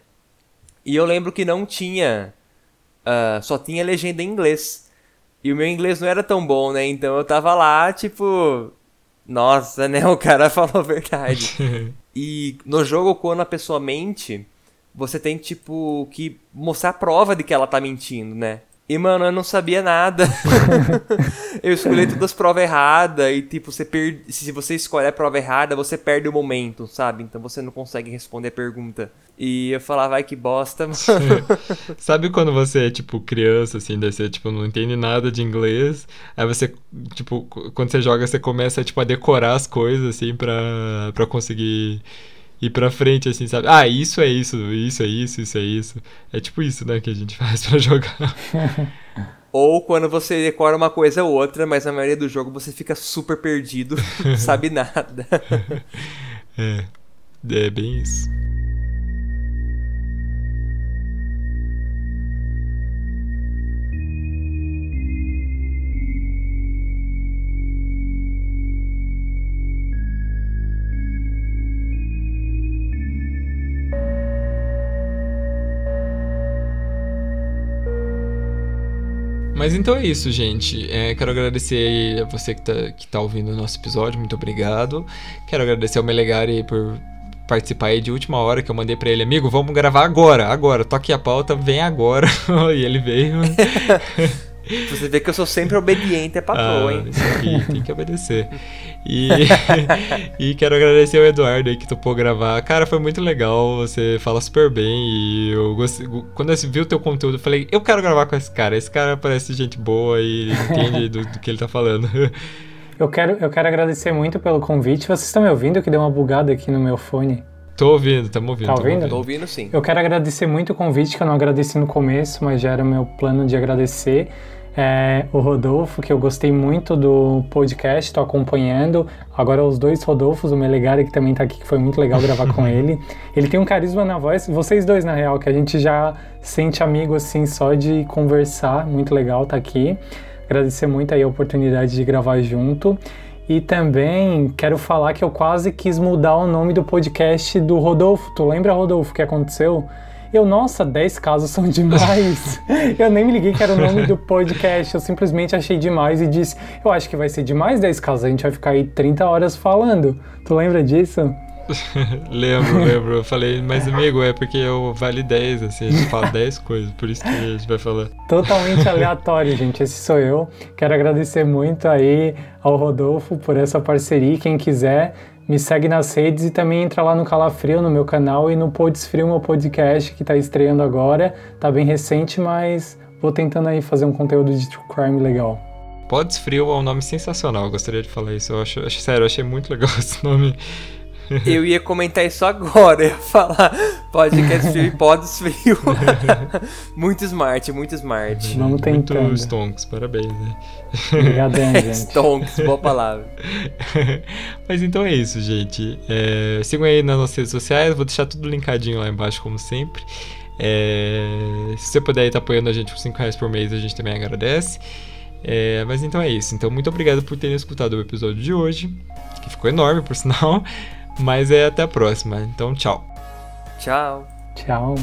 E eu lembro que não tinha. Uh, só tinha legenda em inglês. E o meu inglês não era tão bom, né? Então eu tava lá, tipo. Nossa, né? O cara falou a verdade. e no jogo, quando a pessoa mente, você tem, tipo, que mostrar prova de que ela tá mentindo, né? E, mano, eu não sabia nada. eu escolhi todas as provas erradas e, tipo, você per... se você escolhe a prova errada, você perde o momento, sabe? Então você não consegue responder a pergunta. E eu falava, vai que bosta, mano. sabe quando você é, tipo, criança, assim, daí você, tipo, não entende nada de inglês, aí você, tipo, quando você joga, você começa, tipo, a decorar as coisas, assim, pra, pra conseguir ir pra frente, assim, sabe? Ah, isso é isso, isso é isso, isso é isso. É tipo isso, né, que a gente faz pra jogar. Ou quando você decora uma coisa ou outra, mas na maioria do jogo você fica super perdido, não sabe nada. é, é bem isso. Mas então é isso, gente. É, quero agradecer a você que tá, que tá ouvindo o nosso episódio, muito obrigado. Quero agradecer ao Melegari por participar aí de última hora que eu mandei para ele, amigo, vamos gravar agora, agora, toque a pauta, vem agora. e ele veio. Você vê que eu sou sempre obediente à patroa, ah, hein? Isso aqui, tem que obedecer. E, e quero agradecer ao Eduardo aí que topou gravar. Cara, foi muito legal, você fala super bem e eu gostei, quando eu vi o teu conteúdo, eu falei, eu quero gravar com esse cara. Esse cara parece gente boa e entende do, do que ele tá falando. Eu quero, eu quero agradecer muito pelo convite. Vocês estão me ouvindo que deu uma bugada aqui no meu fone? Tô ouvindo, estamos ouvindo. Tá ouvindo? ouvindo? Tô ouvindo sim. Eu quero agradecer muito o convite, que eu não agradeci no começo, mas já era meu plano de agradecer é, o Rodolfo, que eu gostei muito do podcast, estou acompanhando. Agora os dois Rodolfos, o Melegari, que também está aqui, que foi muito legal gravar com ele. Ele tem um carisma na voz, vocês dois, na real, que a gente já sente amigo assim só de conversar. Muito legal tá aqui. Agradecer muito aí a oportunidade de gravar junto. E também quero falar que eu quase quis mudar o nome do podcast do Rodolfo. Tu lembra, Rodolfo, o que aconteceu? Eu, nossa, 10 casos são demais. eu nem me liguei que era o nome do podcast, eu simplesmente achei demais e disse, eu acho que vai ser demais 10 casos, a gente vai ficar aí 30 horas falando. Tu lembra disso? lembro, lembro. Eu falei, mas amigo, é porque eu vale 10, assim, a gente fala 10 coisas, por isso que a gente vai falar. Totalmente aleatório, gente. Esse sou eu. Quero agradecer muito aí ao Rodolfo por essa parceria. Quem quiser, me segue nas redes e também entra lá no Calafrio, no meu canal, e no Podsfrio, meu podcast, que está estreando agora. Tá bem recente, mas vou tentando aí fazer um conteúdo de true crime legal. Podsfrio é um nome sensacional, gostaria de falar isso. Eu acho, acho sério, eu achei muito legal esse nome. Eu ia comentar isso agora, eu ia falar podcast frio e pods frio. muito smart, muito smart. Vamos tentando. Muito stonks, parabéns, né? Obrigadão, gente. stonks, boa palavra. Mas então é isso, gente. É, sigam aí nas nossas redes sociais, vou deixar tudo linkadinho lá embaixo, como sempre. É, se você puder estar apoiando a gente por 5 reais por mês, a gente também agradece. É, mas então é isso. Então, muito obrigado por terem escutado o episódio de hoje, que ficou enorme, por sinal. Mas é até a próxima. Então, tchau. Tchau. Tchau.